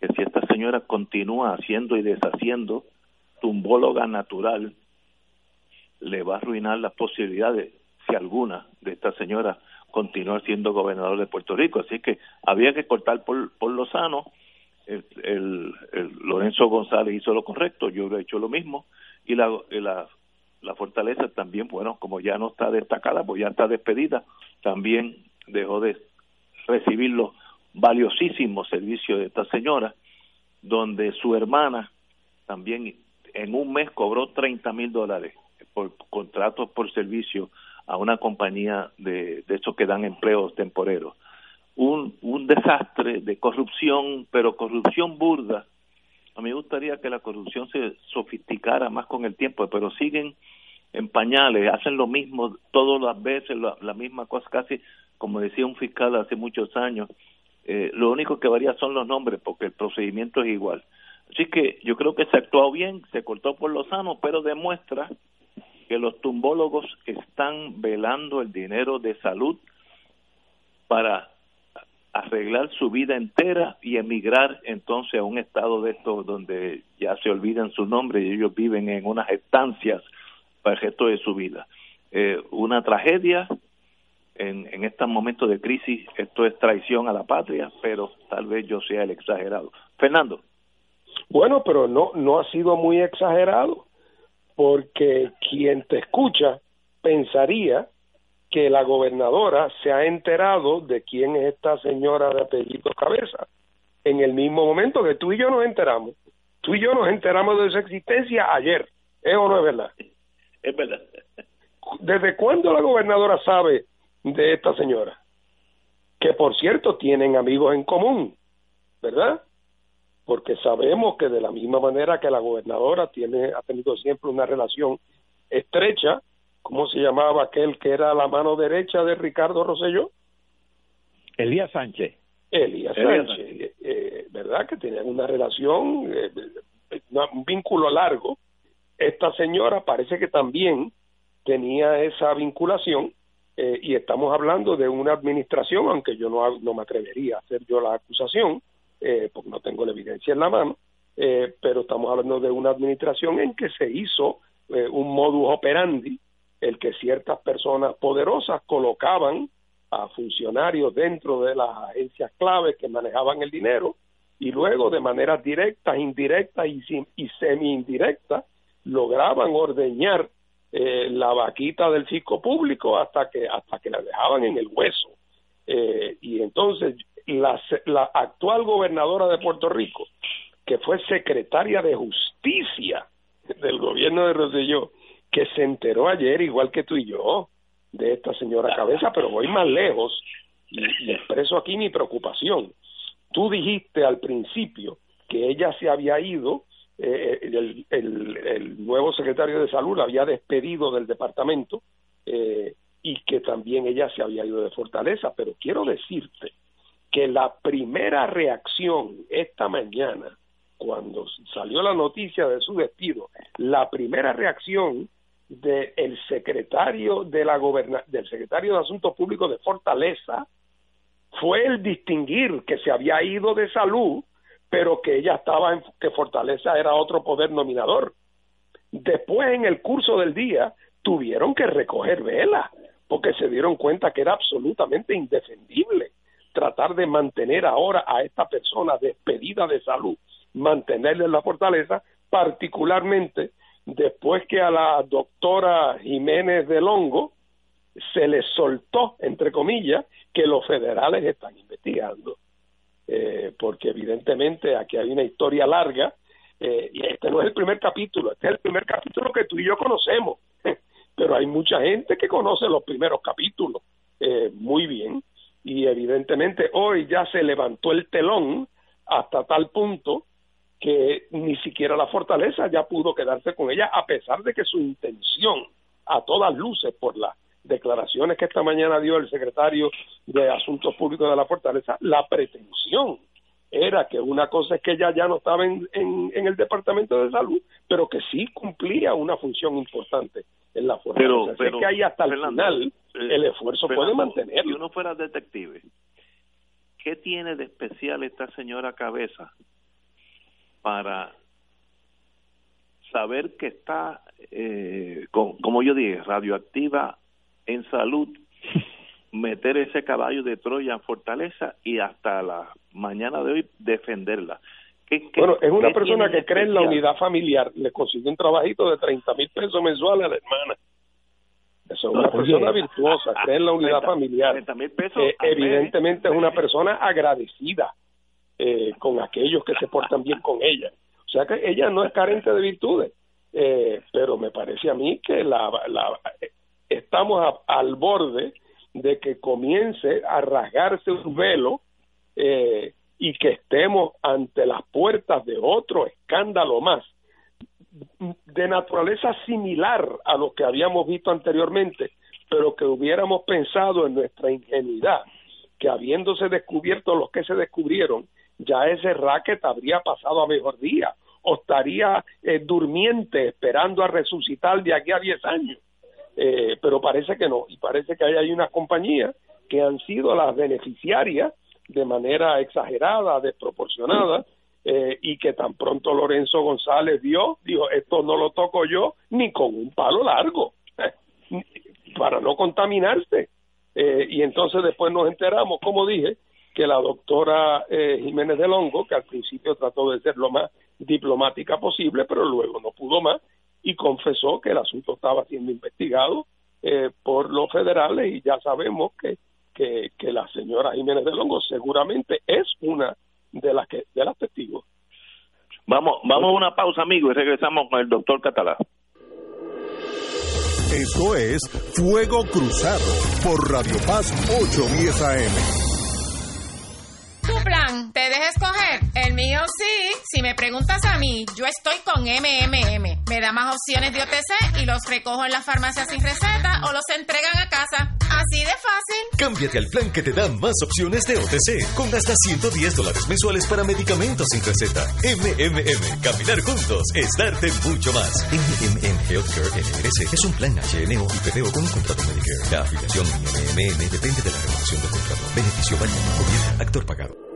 que si esta señora continúa haciendo y deshaciendo, tumbóloga natural, le va a arruinar las posibilidades, si alguna, de esta señora continuar siendo gobernador de Puerto Rico. Así que había que cortar por, por lo sano. El, el, Lorenzo González hizo lo correcto, yo he hecho lo mismo. Y la, la, fortaleza también, bueno, como ya no está destacada, pues ya está despedida, también dejó de recibirlo valiosísimo servicio de esta señora, donde su hermana también en un mes cobró 30 mil dólares por contratos por servicio a una compañía de, de estos que dan empleos temporeros. Un, un desastre de corrupción, pero corrupción burda, A mí me gustaría que la corrupción se sofisticara más con el tiempo, pero siguen en pañales, hacen lo mismo todas las veces, la, misma cosa, casi como decía un fiscal hace muchos años. Eh, lo único que varía son los nombres, porque el procedimiento es igual. Así que yo creo que se actuó bien, se cortó por lo sano, pero demuestra que los tumbólogos están velando el dinero de salud para arreglar su vida entera y emigrar entonces a un estado de esto donde ya se olvidan su nombre y ellos viven en unas estancias para el resto de su vida. Eh, una tragedia en, en estos momentos de crisis, esto es traición a la patria, pero tal vez yo sea el exagerado. Fernando. Bueno, pero no, no ha sido muy exagerado, porque quien te escucha pensaría que la gobernadora se ha enterado de quién es esta señora de apellido Cabeza en el mismo momento que tú y yo nos enteramos. Tú y yo nos enteramos de su existencia ayer. ¿Es o no es verdad? Es verdad. ¿Desde cuándo la gobernadora sabe de esta señora? Que por cierto tienen amigos en común, ¿verdad? Porque sabemos que de la misma manera que la gobernadora tiene ha tenido siempre una relación estrecha ¿cómo se llamaba aquel que era la mano derecha de Ricardo Rosselló? Elías Sánchez. Elías, Sánchez, eh, eh, ¿verdad? Que tenían una relación, eh, un vínculo largo. Esta señora parece que también tenía esa vinculación y estamos hablando de una administración, aunque yo no, no me atrevería a hacer yo la acusación, porque no tengo la evidencia en la mano, pero estamos hablando de una administración en que se hizo un modus operandi el que ciertas personas poderosas colocaban a funcionarios dentro de las agencias claves que manejaban el dinero y luego de manera directa, indirecta y, y semi indirecta lograban ordeñar eh, la vaquita del fisco público hasta que hasta que la dejaban en el hueso. Eh, y entonces la, la actual gobernadora de Puerto Rico que fue secretaria de justicia del gobierno de Rosselló que se enteró ayer, igual que tú y yo, de esta señora Cabeza, pero voy más lejos y, expreso aquí mi preocupación. Tú dijiste al principio que ella se había ido, eh, el, el, nuevo secretario de salud la había despedido del departamento eh, y que también ella se había ido de Fortaleza, pero quiero decirte que la primera reacción esta mañana, cuando salió la noticia de su despido, la primera reacción del secretario de la del secretario de Asuntos Públicos de Fortaleza fue el distinguir que se había ido de salud, pero que ella estaba en que Fortaleza era otro poder nominador. Después en el curso del día tuvieron que recoger vela porque se dieron cuenta que era absolutamente indefendible tratar de mantener ahora a esta persona despedida de salud, mantenerle en la fortaleza, particularmente después que a la doctora Jiménez de Longo se le soltó, entre comillas, que los federales están investigando. Eh, porque evidentemente aquí hay una historia larga eh, y este no es el primer capítulo, este es el primer capítulo que tú y yo conocemos, pero hay mucha gente que conoce los primeros capítulos eh, muy bien y evidentemente hoy ya se levantó el telón hasta tal punto que ni siquiera la fortaleza ya pudo quedarse con ella, a pesar de que su intención, a todas luces, por las declaraciones que esta mañana dio el secretario de Asuntos Públicos de la fortaleza, la pretensión era que una cosa es que ella ya no estaba en, en, el Departamento de Salud, pero que sí cumplía una función importante en la fortaleza. Pero, que ahí hasta el final eh, el esfuerzo puede mantener. Si uno fuera detective, ¿qué tiene de especial esta señora Cabeza para saber que está, eh, como yo dije, radioactiva en salud, meter ese caballo de Troya en Fortaleza y hasta la mañana de hoy defenderla. bueno, es una persona que cree en la unidad familiar, le consigue un trabajito de 30 mil pesos mensuales a la hermana. es una persona virtuosa, cree en la unidad familiar. pesos eh, evidentemente es una persona agradecida eh, con aquellos que se portan bien con ella. O sea que ella no es carente de virtudes, eh, pero me parece a mí que la, la estamos al borde de que comience a rasgarse un velo eh, y que estemos ante las puertas de otro escándalo más de naturaleza similar a lo que habíamos visto anteriormente, pero que hubiéramos pensado en nuestra ingenuidad, que habiéndose descubierto los que se descubrieron, ya ese racket habría pasado a mejor día o estaría eh, durmiente esperando a resucitar de aquí a 10 años. Eh, pero parece que no, y parece que hay, hay unas compañías que han sido las beneficiarias de manera exagerada, desproporcionada, eh, y que tan pronto Lorenzo González vio, dijo, esto no lo toco yo ni con un palo largo, para no contaminarse. Eh, y entonces después nos enteramos, como dije, que la doctora eh, Jiménez de Longo, que al principio trató de ser lo más diplomática posible, pero luego no pudo más y confesó que el asunto estaba siendo investigado por los federales y ya sabemos que que, la señora Jiménez de Longo seguramente es una de las que de las testigos. Vamos, vamos a una pausa, amigo, y regresamos con el doctor Catalá. Esto es Fuego Cruzado por Radio Paz 810 AM Si me preguntas a mí, yo estoy con MMM. Me da más opciones de OTC y los recojo en la farmacia sin receta o los entregan a casa. Así de fácil. Cámbiate al plan que te da más opciones de OTC con hasta 110 dólares mensuales para medicamentos sin receta. MMM. Caminar juntos es darte mucho más. MMM Healthcare NRS es un plan HNO y PPO con un contrato Medicare. La afiliación MMM depende de la renovación del contrato. Beneficio variable. Gobierno. Actor pagado.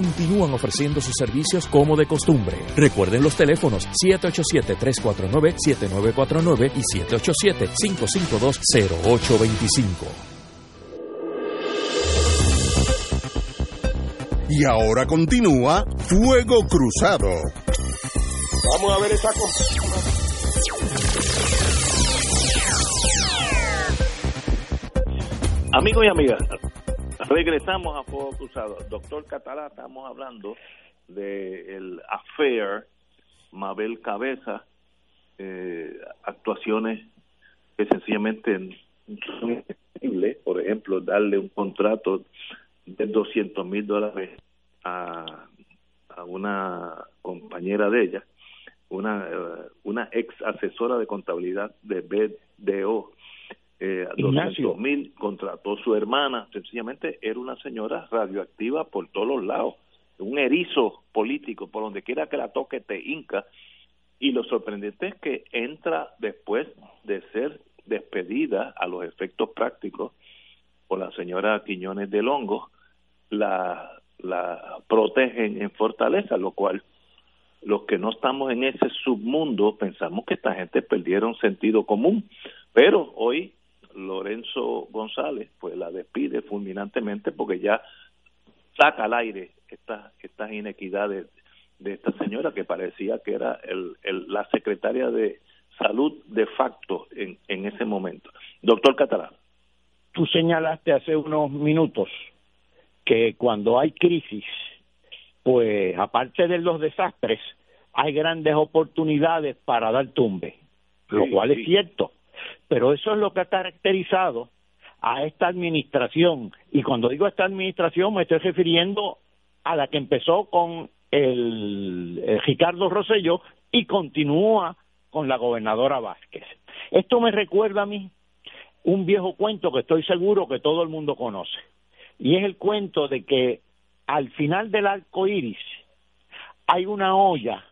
continúan ofreciendo sus servicios como de costumbre. Recuerden los teléfonos 787-349-7949 y 787-552-0825. Y ahora continúa Fuego Cruzado. Vamos a ver esa Amigos y amigas, Regresamos a Fuego Cruzado. Doctor Catalá, estamos hablando del el affair Mabel Cabeza, eh, actuaciones que sencillamente son. Por ejemplo, darle un contrato de 200 mil dólares a, a una compañera de ella, una, eh, una ex asesora de contabilidad de BDO, eh, 200 mil, contrató su hermana, sencillamente era una señora radioactiva por todos los lados, un erizo político, por donde quiera que la toque te inca, y lo sorprendente es que entra después de ser despedida a los efectos prácticos por la señora Quiñones de Longo, la, la protegen en Fortaleza, lo cual los que no estamos en ese submundo pensamos que esta gente perdieron sentido común, pero hoy Lorenzo González pues la despide fulminantemente porque ya saca al aire estas estas inequidades de esta señora que parecía que era el, la secretaria de salud de facto en, en ese momento. Doctor Catalán. Tú señalaste hace unos minutos que cuando hay crisis, pues aparte de los desastres, hay grandes oportunidades para dar tumbe, lo cual es cierto. Pero eso es lo que ha caracterizado a esta administración. Y cuando digo esta administración me estoy refiriendo a la que empezó con el, Ricardo Rosselló y continúa con la gobernadora Vázquez. Esto me recuerda a mí un viejo cuento que estoy seguro que todo el mundo conoce. Y es el cuento de que al final del arco iris hay una olla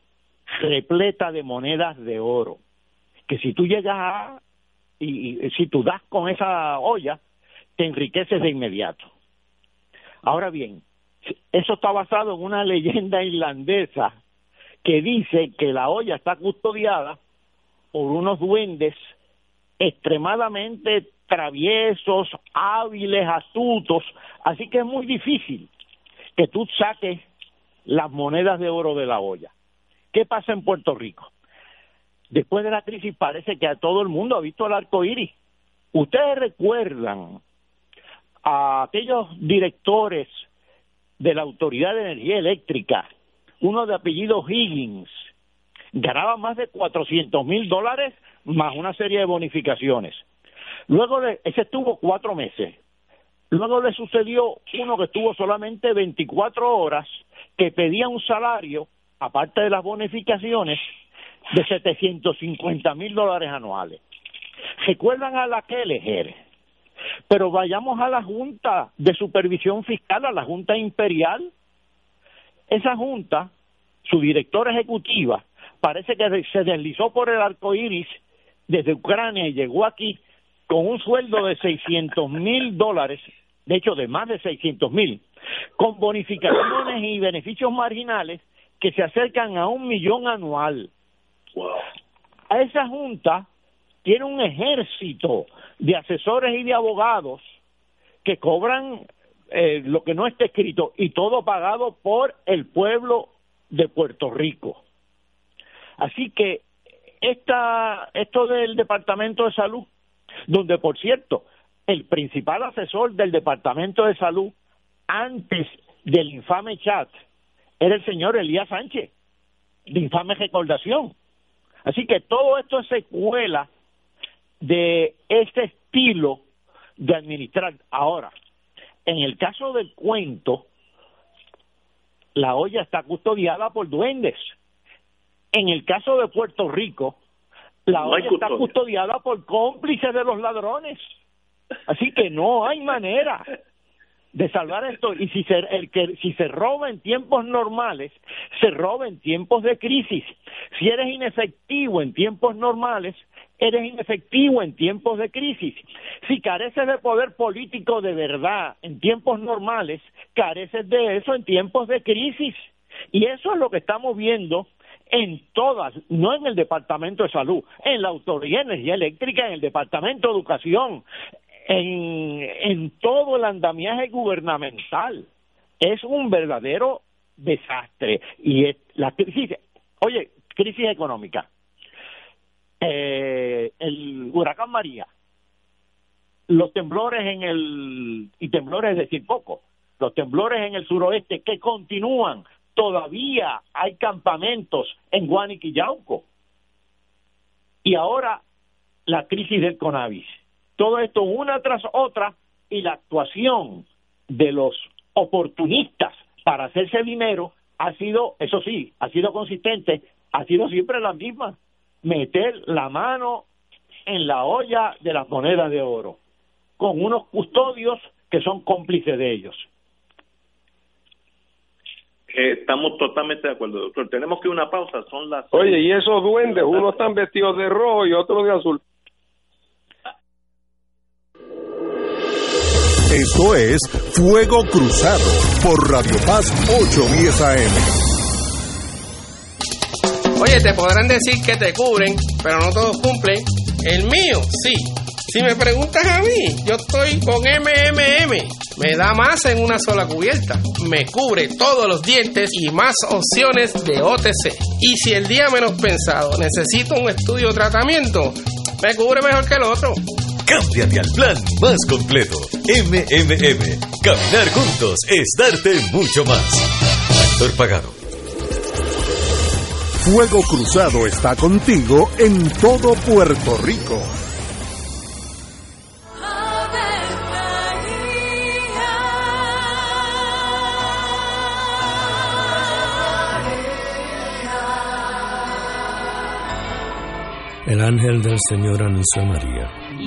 repleta de monedas de oro, que si tú llegas a, y, y si tú das con esa olla, te enriqueces de inmediato. Ahora bien, eso está basado en una leyenda irlandesa que dice que la olla está custodiada por unos duendes extremadamente traviesos, hábiles, astutos, así que es muy difícil que tú saques las monedas de oro de la olla. ¿Qué pasa en Puerto Rico? Después de la crisis parece que a todo el mundo ha visto el arco iris. Ustedes recuerdan a aquellos directores de la Autoridad de Energía Eléctrica, uno de apellido Higgins, ganaba más de 400 mil dólares más una serie de bonificaciones. Luego de, ese estuvo cuatro meses. Luego le sucedió uno que estuvo solamente 24 horas, que pedía un salario, aparte de las bonificaciones, de 750 mil dólares anuales. ¿Recuerdan a la Kelleher? Pero vayamos a la Junta de Supervisión Fiscal, a la Junta Imperial. Esa Junta, su directora ejecutiva, parece que se deslizó por el arco iris desde Ucrania y llegó aquí con un sueldo de 600 mil dólares, de hecho de más de 600 mil, con bonificaciones y beneficios marginales que se acercan a un millón anual. A esa junta tiene un ejército de asesores y de abogados que cobran eh, lo que no está escrito y todo pagado por el pueblo de Puerto Rico. Así que esta, esto del Departamento de Salud, donde por cierto, el principal asesor del Departamento de Salud antes del infame chat era el señor Elías Sánchez, de infame recordación. Así que todo esto es secuela de este estilo de administrar. Ahora, en el caso del cuento, la olla está custodiada por duendes. En el caso de Puerto Rico, la olla está custodiada por cómplices de los ladrones. Así que no hay manera de salvar esto y si se el que si se roba en tiempos normales se roba en tiempos de crisis. Si eres inefectivo en tiempos normales eres inefectivo en tiempos de crisis. Si careces de poder político de verdad en tiempos normales careces de eso en tiempos de crisis. Y eso es lo que estamos viendo en todas, no en el Departamento de Salud, en la Autoridad de Energía Eléctrica, en el Departamento de Educación, en, todo el andamiaje gubernamental. Es un verdadero desastre. Y la crisis, oye, crisis económica. Eh, el huracán María, los temblores en el, y temblores es decir poco, los temblores en el suroeste que continúan, todavía hay campamentos en Guaniquillauco. Y ahora la crisis del Conavis. Todo esto una tras otra y la actuación de los oportunistas para hacerse dinero ha sido, eso sí, ha sido consistente, ha sido siempre la misma, meter la mano en la olla de las monedas de oro, con unos custodios que son cómplices de ellos. estamos totalmente de acuerdo, doctor. Tenemos que una pausa, son las... Oye, y esos duendes, unos están vestidos de rojo y otros de azul. Esto es Fuego Cruzado por Radio Paz 810 AM. Oye, te podrán decir que te cubren, pero no todos cumplen. El mío, sí. Si me preguntas a mí, yo estoy con MMM. Me da más en una sola cubierta. Me cubre todos los dientes y más opciones de OTC. Y si el día menos pensado necesito un estudio o tratamiento, me cubre mejor que el otro. Cámbiate al plan más completo. MMM. Caminar juntos es darte mucho más. Actor pagado. Fuego Cruzado está contigo en todo Puerto Rico. El ángel del Señor anunció a María.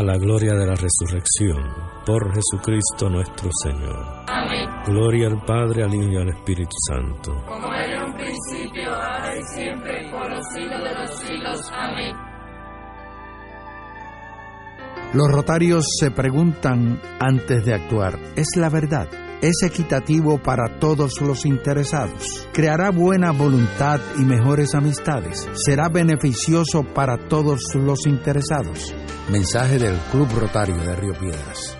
a la gloria de la resurrección, por Jesucristo nuestro Señor. Amén. Gloria al Padre, al Hijo y al Espíritu Santo. Como era en un principio, ahora y siempre, por los siglos de los siglos. Amén. Los rotarios se preguntan antes de actuar, ¿es la verdad? ¿Es equitativo para todos los interesados? ¿Creará buena voluntad y mejores amistades? ¿Será beneficioso para todos los interesados? Mensaje del Club Rotario de Río Piedras.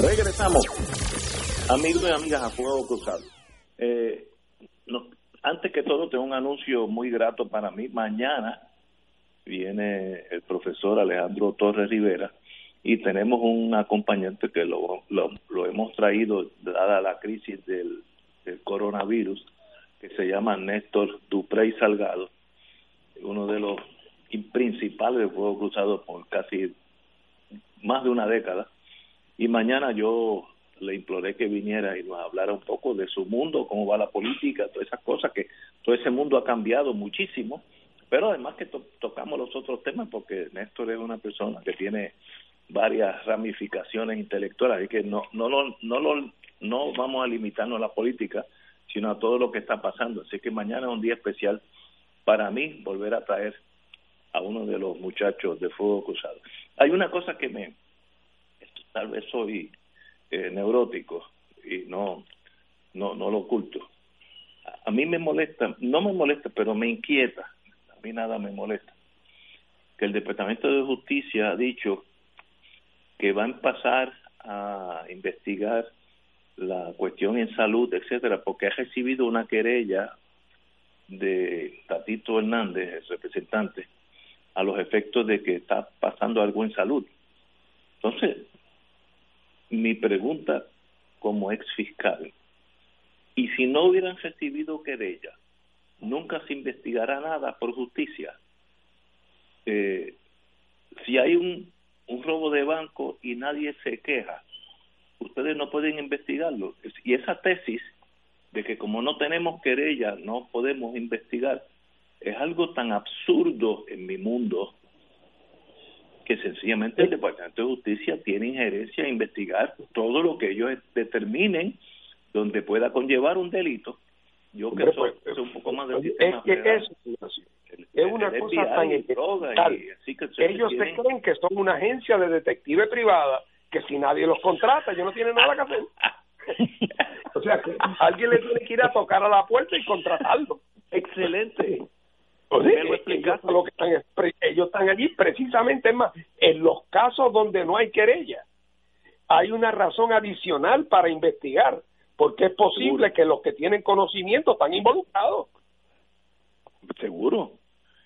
Regresamos, amigos y amigas a Fuego Cruzado. Eh, antes que todo, tengo un anuncio muy grato para mí. Mañana viene el profesor Alejandro Torres Rivera y tenemos un acompañante que lo, hemos traído dada la crisis del, del coronavirus, que se llama Néstor Duprey Salgado, uno de los principales de Fuego Cruzado por casi más de una década. Y mañana yo le imploré que viniera y nos hablara un poco de su mundo, cómo va la política, todas esas cosas, que todo ese mundo ha cambiado muchísimo, pero además que to- tocamos los otros temas, porque Néstor es una persona que tiene varias ramificaciones intelectuales, y que no, no, lo- no, lo- no vamos a limitarnos a la política, sino a todo lo que está pasando. Así que mañana es un día especial para mí volver a traer a uno de los muchachos de Fuego Cruzado. Hay una cosa que me, tal vez soy eh, neurótico y no, no, no lo oculto. A, a mí me molesta, no me molesta, pero me inquieta, a mí nada me molesta, que el Departamento de Justicia ha dicho que va a empezar a investigar la cuestión en salud, etcétera, porque ha recibido una querella de Tatito Hernández, el representante, a los efectos de que está pasando algo en salud. Entonces, mi pregunta como ex fiscal, y si no hubieran recibido querella, nunca se investigará nada por justicia. Eh, si hay un, un robo de banco y nadie se queja, ustedes no pueden investigarlo. Y esa tesis de que como no tenemos querella no podemos investigar es algo tan absurdo en mi mundo que sencillamente el Departamento de Justicia tiene injerencia a investigar todo lo que ellos determinen donde pueda conllevar un delito. Yo que soy, pues, soy un poco más del Es sistema que federal. es, es una el cosa tan y droga elemental. y así que ustedes Ellos se creen que son una agencia de detective privada que si nadie los contrata, ellos no tienen nada que hacer. o sea, que alguien le tiene que ir a tocar a la puerta y contratarlo. Excelente. Me lo ellos, explicaste. lo que están, ellos allí precisamente es más, en los casos donde no hay querella, hay una razón adicional para investigar, porque es posible que los que tienen conocimiento están involucrados. Seguro.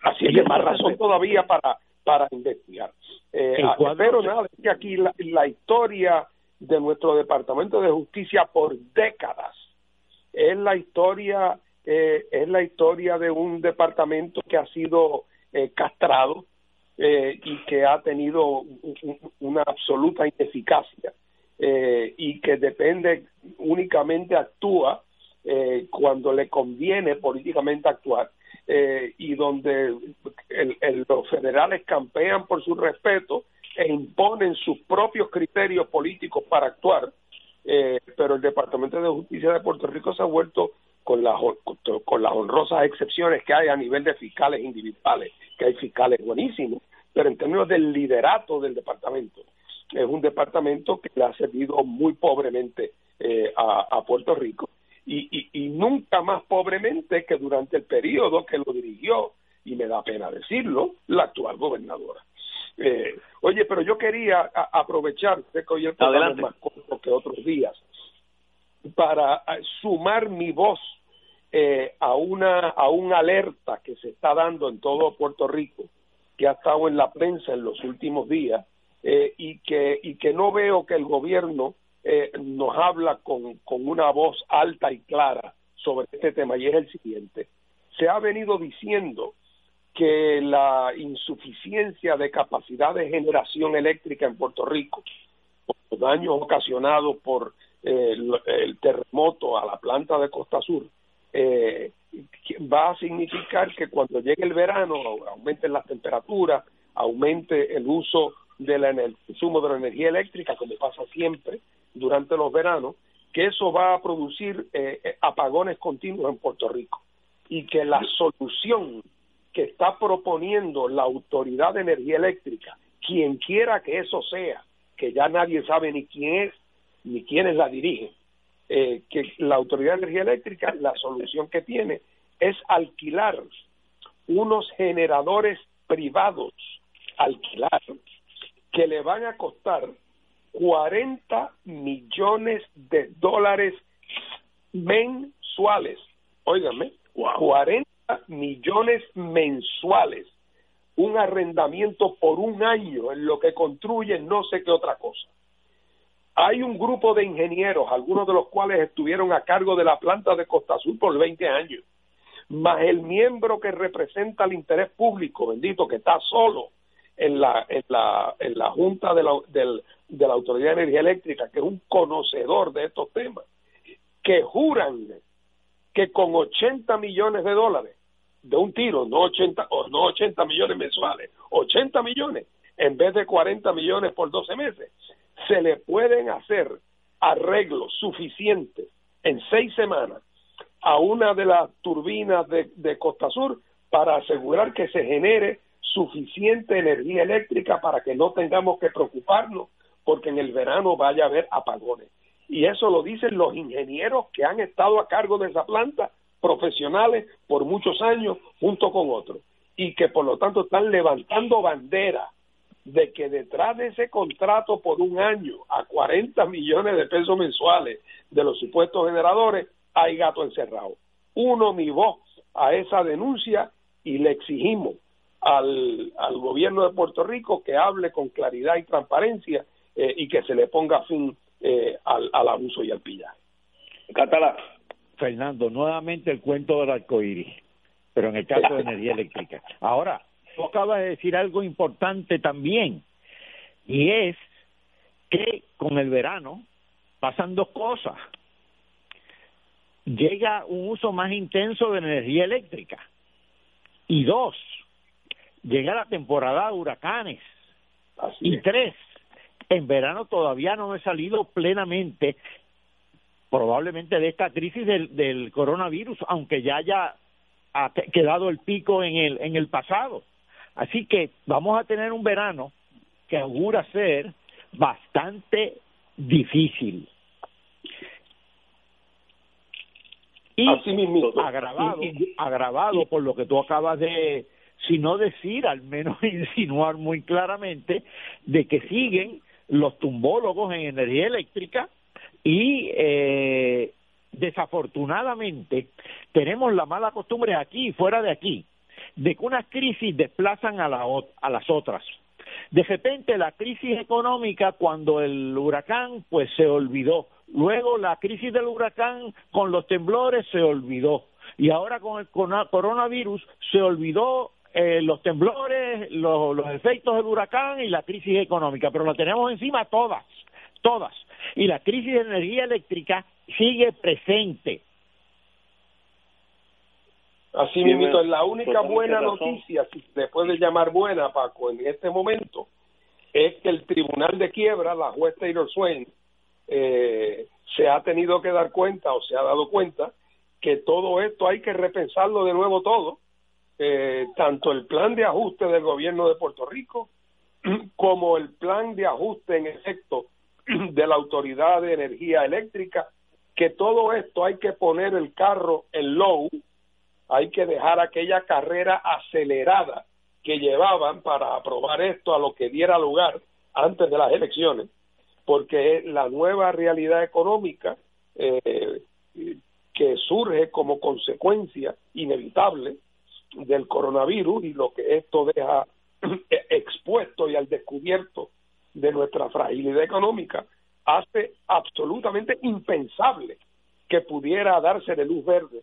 Así que más razón todavía para, para investigar. Eh, pero nada, es que aquí la, la historia de nuestro Departamento de Justicia por décadas es la historia eh, es la historia de un departamento que ha sido eh, castrado eh, y que ha tenido un- un- una absoluta ineficacia eh, y que depende únicamente actúa eh, cuando le conviene políticamente actuar y donde el- los federales campean por su respeto e imponen sus propios criterios políticos para actuar pero el Departamento de Justicia de Puerto Rico se ha vuelto con las con las honrosas excepciones que hay a nivel de fiscales individuales, que hay fiscales buenísimos, pero en términos del liderato del departamento, es un departamento que le ha servido muy pobremente eh, a, a Puerto Rico y, y, y nunca más pobremente que durante el periodo que lo dirigió, y me da pena decirlo, la actual gobernadora. Eh, oye, pero yo quería a- aprovechar, sé que hoy el programa es más corto que otros días, para eh, sumar mi voz eh, a una a una alerta que se está dando en todo Puerto Rico, que ha estado en la prensa en los últimos días eh, y que y que no veo que el gobierno eh, nos habla con, con una voz alta y clara sobre este tema y es el siguiente. Se ha venido diciendo que la insuficiencia de capacidad de generación eléctrica en Puerto Rico, por los daños ocasionados por el, el terremoto a la planta de Costa Sur, eh, va a significar que cuando llegue el verano aumenten las temperaturas, aumente el uso del el consumo de la energía eléctrica, como pasa siempre durante los veranos, que eso va a producir eh, eh, apagones continuos en Puerto Rico. Y que la solución que está proponiendo la Autoridad de Energía Eléctrica, quien quiera que eso sea, que ya nadie sabe ni quién es ni quiénes la dirigen, eh, que la Autoridad de Energía Eléctrica, la solución que tiene es alquilar unos generadores privados, alquilar, que le van a costar 40 millones de dólares mensuales. Óigame, 40 millones mensuales. Un arrendamiento por un año en lo que construyen no sé qué otra cosa. Hay un grupo de ingenieros, algunos de los cuales estuvieron a cargo de la planta de Costa Azul por 20 años, más el miembro que representa el interés público, bendito, que está solo en la, en la, en la Junta de la, del- de la Autoridad de Energía Eléctrica, que es un conocedor de estos temas, que juran que con 80 millones de dólares de un tiro, no 80, o no 80 millones mensuales, 80 millones en vez de 40 millones por 12 meses, se le pueden hacer arreglos suficientes en seis semanas a una de las turbinas de, Costa Sur para asegurar que se genere suficiente energía eléctrica para que no tengamos que preocuparnos porque en el verano vaya a haber apagones. Y eso lo dicen los ingenieros que han estado a cargo de esa planta, profesionales por muchos años, junto con otros, y que por lo tanto están levantando bandera de que detrás de ese contrato por un año a 40 millones de pesos mensuales de los supuestos generadores, hay gato encerrado. Uno mi voz a esa denuncia y le exigimos al, al gobierno de Puerto Rico que hable con claridad y transparencia eh, y que se le ponga fin eh, al, al abuso y al pillaje. Catalá. Fernando, nuevamente el cuento del arcoíris, pero en el caso de energía eléctrica. Ahora, tú acabas de decir algo importante también, y es que con el verano pasan dos cosas. Llega un uso más intenso de energía eléctrica. Y dos, llega la temporada de huracanes. y tres, en verano todavía no he salido plenamente, probablemente de esta crisis del, del coronavirus, aunque ya haya quedado el pico en el, en el pasado. Así que vamos a tener un verano que augura ser bastante difícil. Y agravado, agravado por lo que tú acabas de, si no decir, al menos insinuar muy claramente, de que siguen los tumbólogos en energía eléctrica y eh, desafortunadamente tenemos la mala costumbre aquí y fuera de aquí de que unas crisis desplazan a, la, a las otras. De repente la crisis económica cuando el huracán pues se olvidó. Luego la crisis del huracán con los temblores se olvidó. Y ahora con el coronavirus se olvidó eh, los temblores, los, los efectos del huracán y la crisis económica, pero la tenemos encima todas, todas. Y la crisis de energía eléctrica sigue presente. Así mismo, es la única buena noticia, si se puede llamar buena, Paco, en este momento, es que el Tribunal de Quiebra, la juez Taylor Swain, eh, se ha tenido que dar cuenta o se ha dado cuenta que todo esto hay que repensarlo de nuevo todo, eh, tanto el plan de ajuste del gobierno de Puerto Rico como el plan de ajuste en efecto de la Autoridad de Energía Eléctrica, que todo esto hay que poner el carro en low, hay que dejar aquella carrera acelerada que llevaban para aprobar esto a lo que diera lugar antes de las elecciones, porque la nueva realidad económica eh, que surge como consecuencia inevitable del coronavirus y lo que esto deja expuesto y al descubierto de nuestra fragilidad económica hace absolutamente impensable que pudiera darse de luz verde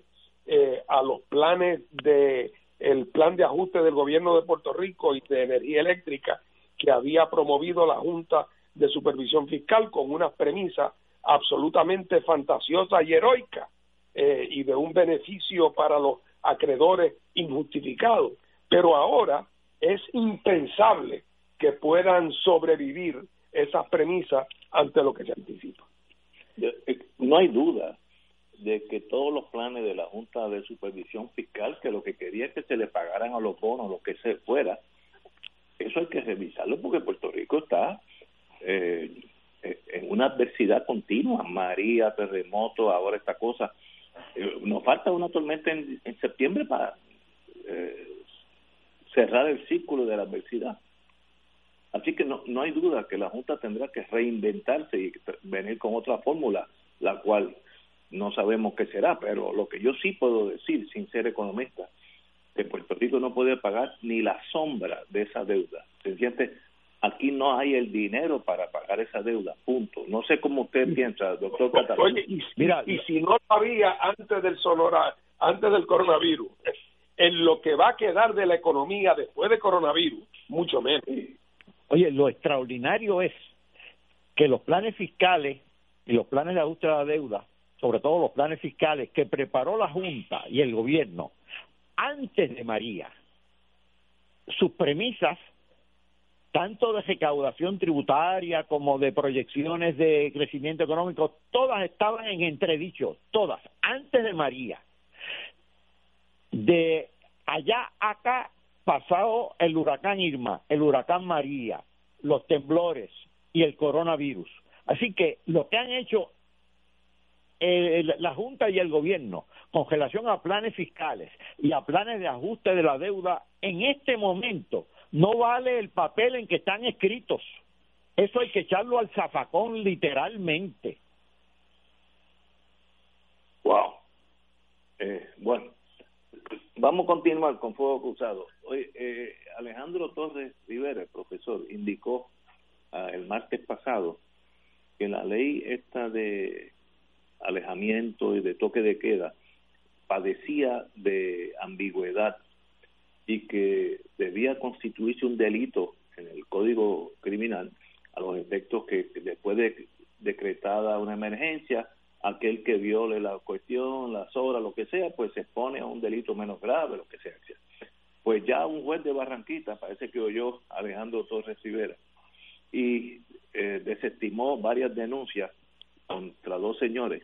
eh, a los planes de el plan de ajuste del gobierno de Puerto Rico y de energía eléctrica que había promovido la Junta de Supervisión Fiscal con una premisa absolutamente fantasiosa y heroica eh, y de un beneficio para los acreedores injustificados. Pero ahora es impensable que puedan sobrevivir esas premisas ante lo que se anticipa. Eh, no hay duda de que todos los planes de la Junta de Supervisión Fiscal, que lo que quería es que se le pagaran a los bonos, lo que se fuera, eso hay que revisarlo porque Puerto Rico está eh, en una adversidad continua, María, terremoto, ahora esta cosa. Eh, nos falta una tormenta en, en septiembre para eh, cerrar el círculo de la adversidad. Así que no, no hay duda que la Junta tendrá que reinventarse y venir con otra fórmula, la cual no sabemos qué será, pero lo que yo sí puedo decir, sin ser economista, que Puerto Rico no puede pagar ni la sombra de esa deuda. ¿Se Aquí no hay el dinero para pagar esa deuda, punto. No sé cómo usted piensa, doctor Oye, y, Mira, y si no lo había antes del sonora, antes del coronavirus, en lo que va a quedar de la economía después de coronavirus, mucho menos. Oye, lo extraordinario es que los planes fiscales y los planes de ajuste de la deuda, sobre todo los planes fiscales que preparó la Junta y el gobierno antes de María, sus premisas, tanto de recaudación tributaria como de proyecciones de crecimiento económico, todas estaban en entredicho, todas, antes de María de allá acá pasado el huracán Irma, el huracán María, los temblores y el coronavirus. Así que lo que han hecho eh, la Junta y el gobierno con relación a planes fiscales y a planes de ajuste de la deuda en este momento no vale el papel en que están escritos. Eso hay que echarlo al zafacón literalmente. Wow. Eh, bueno, Vamos a continuar con Fuego Cruzado. Hoy, eh, Alejandro Torres Rivera, profesor, indicó ah, el martes pasado que la ley esta de alejamiento y de toque de queda padecía de ambigüedad y que debía constituirse un delito en el Código Criminal a los efectos que después de decretada una emergencia aquel que viole la cuestión, las horas, lo que sea, pues se expone a un delito menos grave, lo que sea. Pues ya un juez de Barranquita, parece que oyó Alejandro Torres Rivera, y eh, desestimó varias denuncias contra dos señores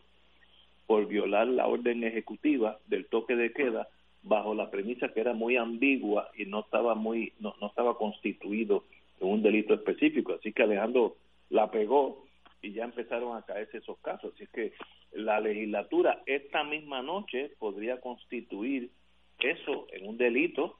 por violar la orden ejecutiva del toque de queda bajo la premisa que era muy ambigua y no estaba muy no, no estaba constituido en un delito específico así que Alejandro la pegó y ya empezaron a caerse esos casos. Así que la legislatura esta misma noche podría constituir eso en un delito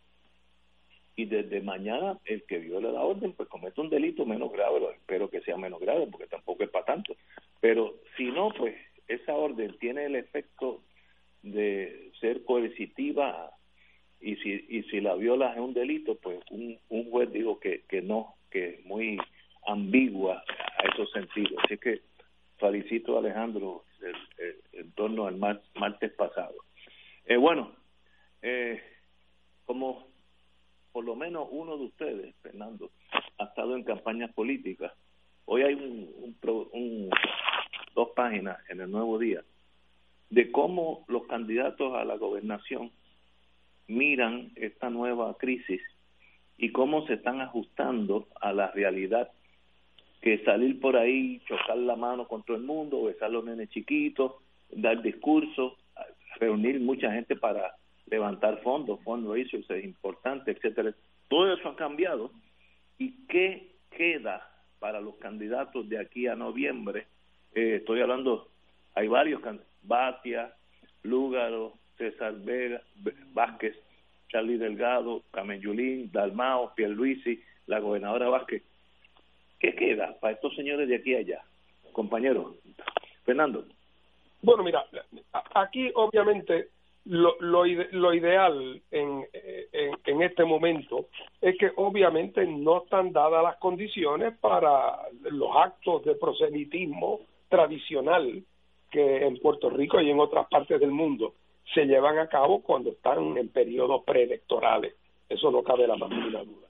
y desde mañana el que viole la orden pues comete un delito menos grave, espero que sea menos grave porque tampoco es para tanto, pero si no pues esa orden tiene el efecto de ser coercitiva y si, y si la viola es un delito, pues un, un juez dijo que, que no, que es muy ambigua a esos sentidos. Así que felicito a Alejandro en torno al martes pasado. Eh, bueno, eh, como por lo menos uno de ustedes, Fernando, ha estado en campañas políticas, hoy hay un, un, dos páginas en el Nuevo Día de cómo los candidatos a la gobernación miran esta nueva crisis y cómo se están ajustando a la realidad que salir por ahí, chocar la mano con todo el mundo, besar los nenes chiquitos, dar discursos, reunir mucha gente para levantar fondos, fundraisers es importante, etcétera. Todo eso ha cambiado. ¿Y qué queda para los candidatos de aquí a noviembre? Eh, estoy hablando, hay varios, Batia, Lúgaro, César Vega, Vázquez, Charlie Delgado, Camellulín, Dalmao, Pierluisi, la gobernadora Vázquez. ¿Qué queda para estos señores de aquí a allá? Compañero, Fernando. Bueno, mira, aquí obviamente lo, lo, ideal en, en, este momento es que obviamente no están dadas las condiciones para los actos de proselitismo tradicional que en Puerto Rico y en otras partes del mundo se llevan a cabo cuando están en periodos preelectorales. Eso no cabe la más mínima duda.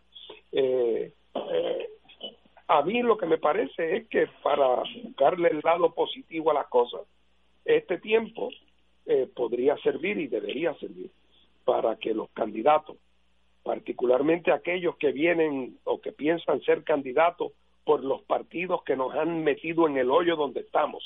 Eh, eh, a mí lo que me parece es que para buscarle el lado positivo a las cosas, este tiempo eh, podría servir y debería servir para que los candidatos, particularmente aquellos que vienen o que piensan ser candidatos por los partidos que nos han metido en el hoyo donde estamos,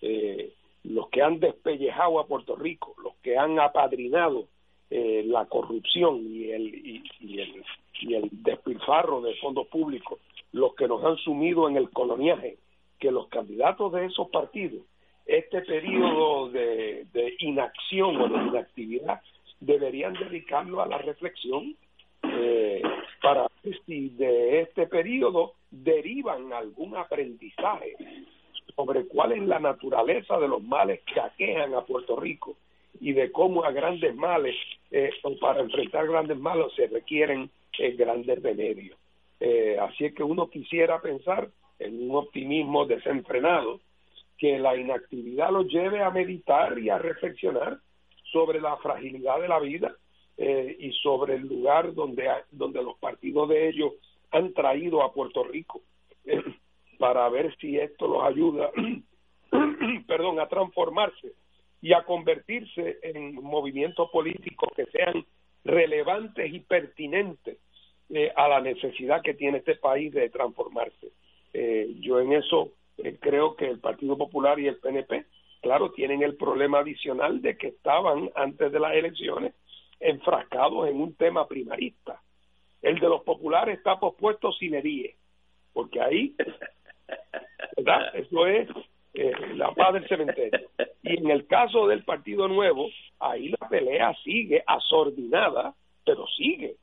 eh, los que han despellejado a Puerto Rico, los que han apadrinado eh, la corrupción y el, y, el, y el despilfarro de fondos públicos, los que nos han sumido en el coloniaje, que los candidatos de esos partidos este periodo de, inacción o de inactividad deberían dedicarlo a la reflexión eh, para ver si de este periodo derivan algún aprendizaje sobre cuál es la naturaleza de los males que aquejan a Puerto Rico y de cómo a grandes males eh, o para enfrentar grandes males se requieren eh, grandes remedios. así es que uno quisiera pensar en un optimismo desenfrenado que la inactividad los lleve a meditar y a reflexionar sobre la fragilidad de la vida eh, y sobre el lugar donde, donde los partidos de ellos han traído a Puerto Rico eh, para ver si esto los ayuda perdón a transformarse y a convertirse en movimientos políticos que sean relevantes y pertinentes eh, a la necesidad que tiene este país de transformarse. yo en eso eh, creo que el Partido Popular y el PNP, claro, tienen el problema adicional de que estaban antes de las elecciones enfrascados en un tema primarista. El de los populares está pospuesto sin herir, porque ahí, ¿verdad? Eso es eh, la paz del cementerio. Y en el caso del Partido Nuevo, ahí la pelea sigue asordinada, pero sigue.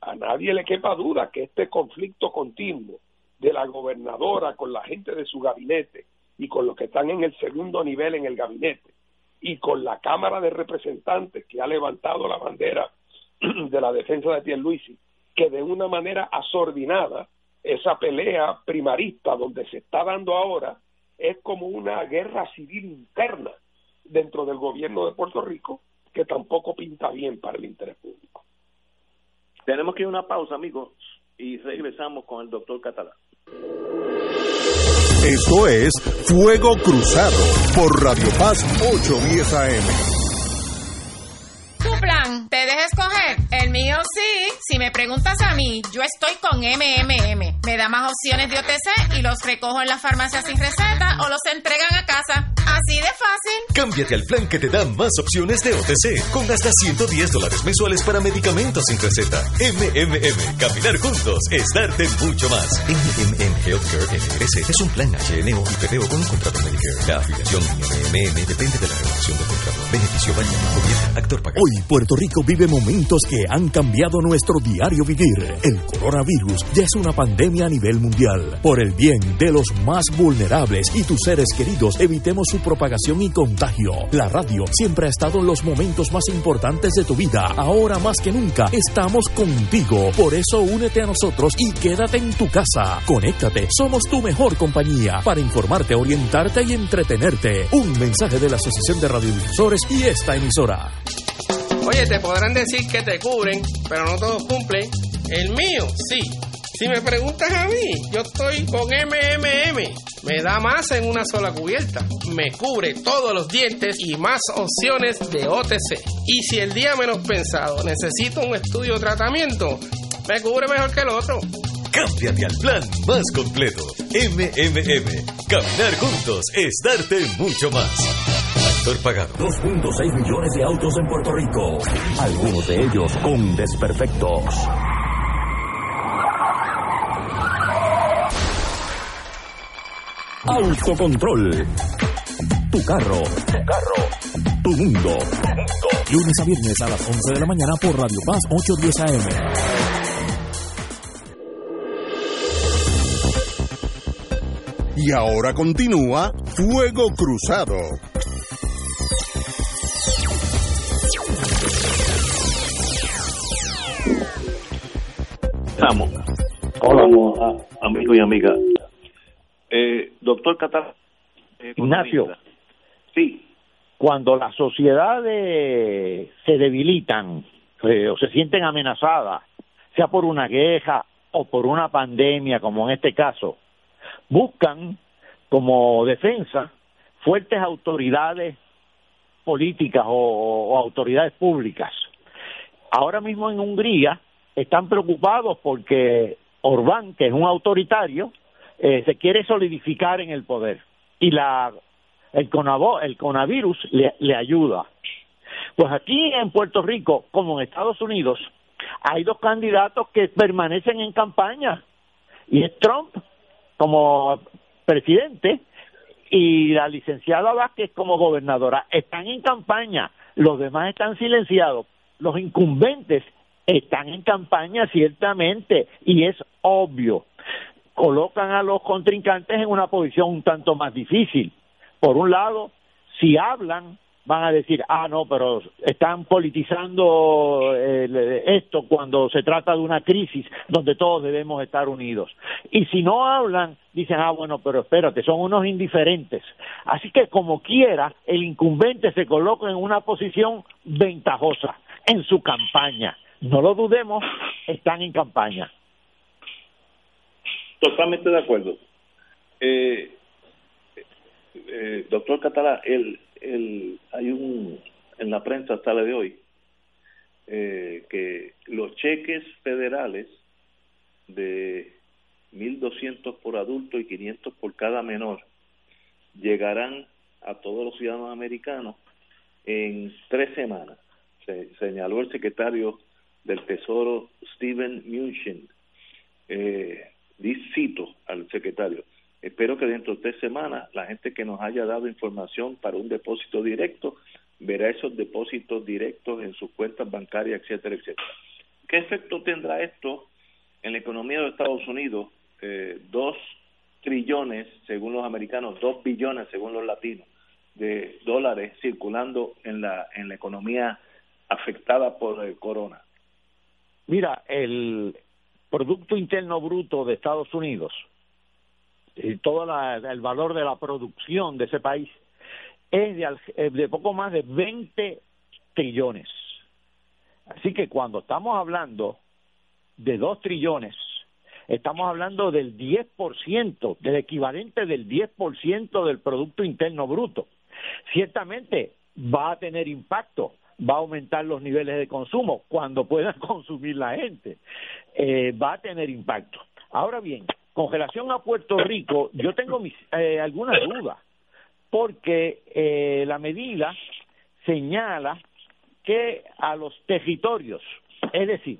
A nadie le quepa duda que este conflicto continuo de la gobernadora con la gente de su gabinete y con los que están en el segundo nivel en el gabinete y con la Cámara de Representantes que ha levantado la bandera de la defensa de Pierluisi, que de una manera asordinada esa pelea primarista donde se está dando ahora es como una guerra civil interna dentro del gobierno de Puerto Rico que tampoco pinta bien para el interés público. Tenemos que ir a una pausa, amigos, y regresamos con el doctor Catalán. Esto es Fuego Cruzado por Radio Paz 810 AM plan? ¿Te deja escoger? El mío sí. Si me preguntas a mí, yo estoy con MMM. Me da más opciones de OTC y los recojo en la farmacia sin receta o los entregan a casa. Así de fácil. Cámbiate al plan que te da más opciones de OTC con hasta 110 dólares mensuales para medicamentos sin receta. MMM. Caminar juntos es darte mucho más. MMM Healthcare NRS es un plan HNO y PPO con un contrato Medicare. La afiliación MMM depende de la renovación del contrato. Beneficio válido. Gobierno. Actor pagado. Hoy Puerto Rico vive momentos que han cambiado nuestro diario vivir. El coronavirus ya es una pandemia a nivel mundial. Por el bien de los más vulnerables y tus seres queridos, evitemos propagación y contagio. La radio siempre ha estado en los momentos más importantes de tu vida. Ahora más que nunca estamos contigo. Por eso únete a nosotros y quédate en tu casa. Conéctate, somos tu mejor compañía para informarte, orientarte y entretenerte. Un mensaje de la Asociación de Radiodifusores y esta emisora. Oye, te podrán decir que te cubren, pero no todos cumplen. El mío, sí. Si me preguntas a mí, yo estoy con MMM. Me da más en una sola cubierta. Me cubre todos los dientes y más opciones de OTC. Y si el día menos pensado necesito un estudio o tratamiento, me cubre mejor que el otro. Cámbiate al plan más completo. MMM. Caminar juntos es darte mucho más. Actor pagado. 2.6 millones de autos en Puerto Rico. Algunos de ellos con desperfectos. Autocontrol. Tu carro. Tu carro. Tu mundo. Lunes a viernes a las 11 de la mañana por Radio Paz 810 AM. Y ahora continúa Fuego Cruzado. Estamos. Hola, amigos y amigas. Eh, doctor Catar. Ignacio. Sí. Cuando las sociedades se debilitan eh, o se sienten amenazadas, sea por una queja o por una pandemia, como en este caso, buscan como defensa fuertes autoridades políticas o, o autoridades públicas. Ahora mismo en Hungría están preocupados porque Orbán, que es un autoritario, eh, se quiere solidificar en el poder y la el, conavo, el coronavirus le, le ayuda. Pues aquí en Puerto Rico, como en Estados Unidos, hay dos candidatos que permanecen en campaña y es Trump como presidente y la licenciada Vázquez como gobernadora. Están en campaña, los demás están silenciados. Los incumbentes están en campaña ciertamente y es obvio. Colocan a los contrincantes en una posición un tanto más difícil. Por un lado, si hablan, van a decir, ah, no, pero están politizando eh, esto cuando se trata de una crisis donde todos debemos estar unidos. Y si no hablan, dicen, ah, bueno, pero espérate, son unos indiferentes. Así que como quiera, el incumbente se coloca en una posición ventajosa en su campaña. No lo dudemos, están en campaña. Totalmente de acuerdo. Eh, eh, doctor Catalá, el, el, hay un, en la prensa hasta la de hoy, eh, que los cheques federales de 1.200 por adulto y 500 por cada menor llegarán a todos los ciudadanos americanos en tres semanas, se, señaló el secretario del Tesoro Steven Mnuchin. Eh, cito al secretario, espero que dentro de tres semanas la gente que nos haya dado información para un depósito directo verá esos depósitos directos en sus cuentas bancarias, etcétera, etcétera. ¿Qué efecto tendrá esto en la economía de Estados Unidos? Eh, dos trillones, según los americanos, dos billones, según los latinos, de dólares circulando en la, en la economía afectada por el corona. Mira, el Producto Interno Bruto de Estados Unidos y todo la, el valor de la producción de ese país es de, al- de poco más de 20 trillones. Así que cuando estamos hablando de 2 trillones, estamos hablando del 10%, del equivalente del 10% del Producto Interno Bruto. Ciertamente va a tener impacto, va a aumentar los niveles de consumo cuando pueda consumir la gente, eh, va a tener impacto. Ahora bien, con relación a Puerto Rico, yo tengo mis, eh, algunas dudas, porque eh, la medida señala que a los territorios, es decir,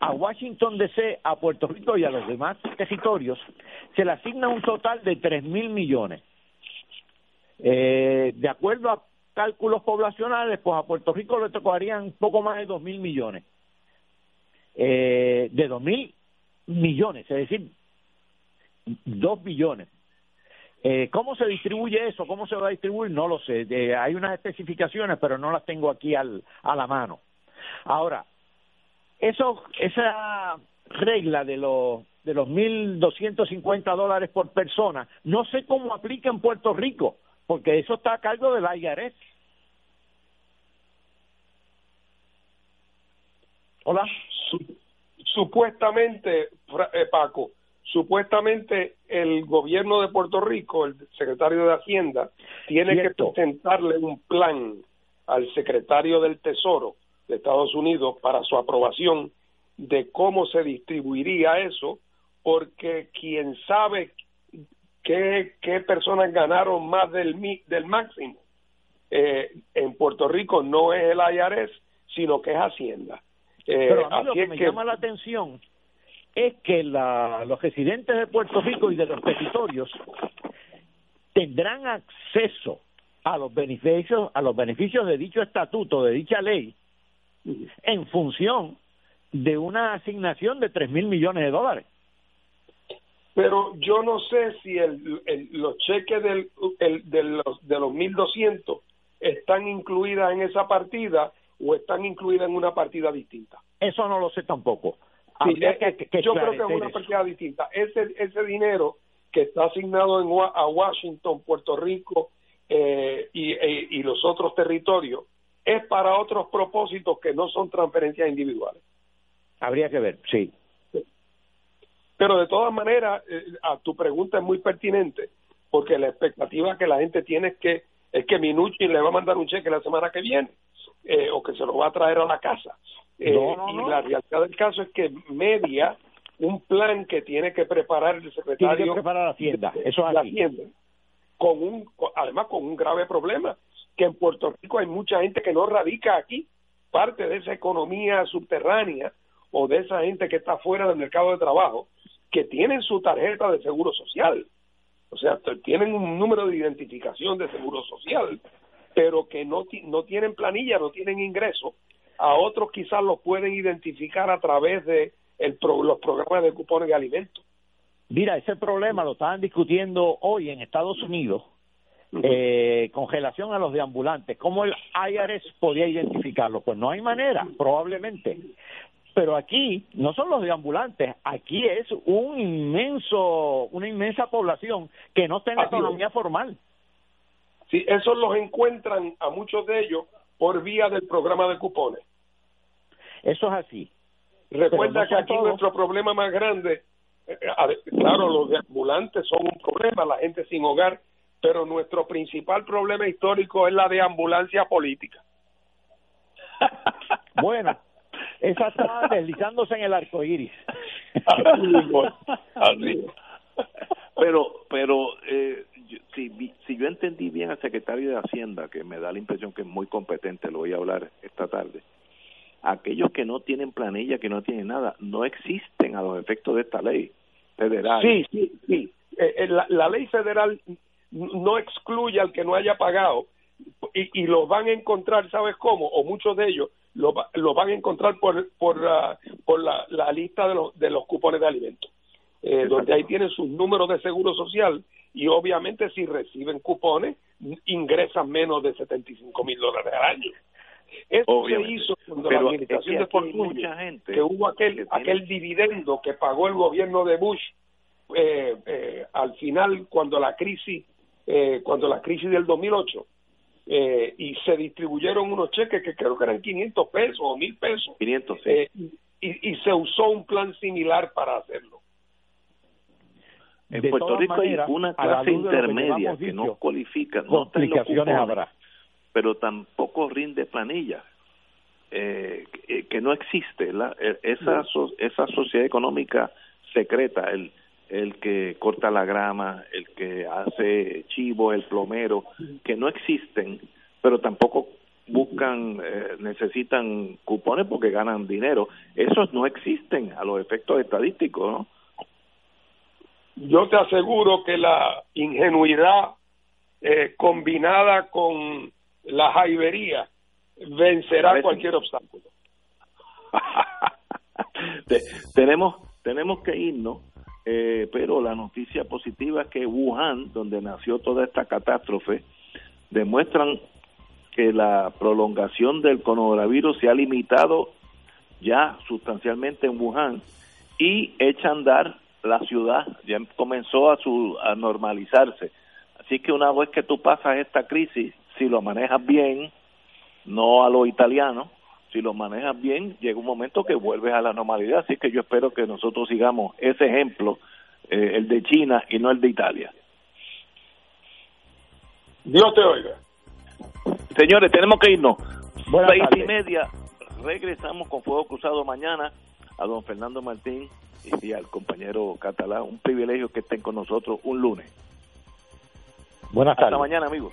a Washington DC, a Puerto Rico y a los demás territorios, se le asigna un total de tres mil millones. Eh, de acuerdo a cálculos poblacionales, pues a Puerto Rico le tocarían poco más de dos mil millones. Eh, de dos mil millones, es decir, dos billones. Eh, ¿Cómo se distribuye eso? ¿Cómo se va a distribuir? No lo sé. Eh, hay unas especificaciones, pero no las tengo aquí al, a la mano. Ahora, eso, esa regla de los de los 1.250 dólares por persona, no sé cómo aplica en Puerto Rico, porque eso está a cargo del IRS. Hola. supuestamente, eh, Paco, supuestamente el gobierno de Puerto Rico, el secretario de Hacienda, tiene que presentarle un plan al secretario del Tesoro de Estados Unidos para su aprobación de cómo se distribuiría eso, porque quien sabe qué, qué personas ganaron más del, del máximo eh, en Puerto Rico no es el IRS, sino que es Hacienda. Eh, Pero a mí lo que me llama la atención es que la, los residentes de Puerto Rico y de los territorios tendrán acceso a los beneficios a los beneficios de dicho estatuto de dicha ley en función de una asignación de tres mil millones de dólares pero yo no sé si el, los cheques del, el, de los de los 1200 están incluidas en esa partida o están incluidas en una partida distinta. Eso no lo sé tampoco. Eh, que, yo creo que es una partida distinta. Ese ese dinero que está asignado en, a Washington, Puerto Rico eh, y, e, y los otros territorios es para otros propósitos que no son transferencias individuales. Habría que ver, sí. Pero de todas maneras, eh, a tu pregunta es muy pertinente, porque la expectativa que la gente tiene es que es que Minucci le va a mandar un cheque la semana que viene eh, o que se lo va a traer a la casa. Eh, y la realidad del caso es que media un plan que tiene que preparar el secretario tiene que preparar la Hacienda, eso es la Hacienda, con un además con un grave problema que en Puerto Rico hay mucha gente que no radica aquí, parte de esa economía subterránea o de esa gente que está fuera del mercado de trabajo que tienen su tarjeta de seguro social, o sea, tienen un número de identificación de seguro social, pero que no, no tienen planilla, no tienen ingreso, a otros quizás los pueden identificar a través de el los programas de cupones de alimentos. Mira, ese problema lo estaban discutiendo hoy en Estados Unidos eh, con relación a los deambulantes. ¿Cómo el IRS podía identificarlo? Pues no hay manera, probablemente. Pero aquí no son los deambulantes, aquí es un inmenso, una inmensa población que no está en la economía formal. Sí, esos los encuentran a muchos de ellos por vía del programa de cupones. Eso es así. Recuerda que aquí nuestro problema más grande, eh, claro, los deambulantes son un problema, la gente sin hogar, pero nuestro principal problema histórico es la deambulancia política. bueno, esa está deslizándose en el arco iris. Pero, pero eh, si, si yo entendí bien al secretario de Hacienda, que me da la impresión que es muy competente, lo voy a hablar esta tarde, aquellos que no tienen planilla, que no tienen nada, no existen a los efectos de esta ley federal. Sí, sí, sí. Eh, eh, la, la, ley federal no excluye al que no haya pagado y, y los van a encontrar, ¿sabes cómo? O muchos de ellos lo, lo van a encontrar por, por, por la, la, lista de los, de los cupones de alimentos, eh, donde ahí tienen sus números de seguro social y obviamente si reciben cupones ingresan menos de 75 mil dólares al año. Eso se hizo cuando la administración de Fortunio, que hubo aquel, aquel dividendo que pagó el gobierno de Bush eh, eh, al final cuando la crisis eh, cuando la crisis del 2008 eh, y se distribuyeron unos cheques que creo que eran 500 pesos o 1000 pesos. 500, eh, y, y, se usó un plan similar para hacerlo. En Puerto Rico hay una clase intermedia que, no cualifica, no complicaciones habrá. pero tampoco rinde planilla. Eh, que, no existe la, e, esa, esa sociedad económica secreta, el, el que corta la grama, el que hace chivo, el plomero, que no existen, pero tampoco buscan, eh, necesitan cupones porque ganan dinero. Esos no existen a los efectos estadísticos, ¿no? Yo te aseguro que la ingenuidad eh, combinada con la jaibería vencerá cualquier obstáculo. tenemos tenemos que irnos eh, pero la noticia positiva es que Wuhan, donde nació toda esta catástrofe, demuestran que la prolongación del coronavirus se ha limitado ya sustancialmente en Wuhan y echa a andar la ciudad, ya comenzó a, su, a normalizarse. Así que una vez que tú pasas esta crisis, si lo manejas bien, no a lo italiano, si lo manejas bien, llega un momento que vuelves a la normalidad. Así que yo espero que nosotros sigamos ese ejemplo, eh, el de China y no el de Italia. Dios te oiga. Señores, tenemos que irnos. Buenas Seis y media, regresamos con Fuego Cruzado mañana a don Fernando Martín y al compañero catalán. Un privilegio que estén con nosotros un lunes. Buenas Hasta tardes. mañana, amigos.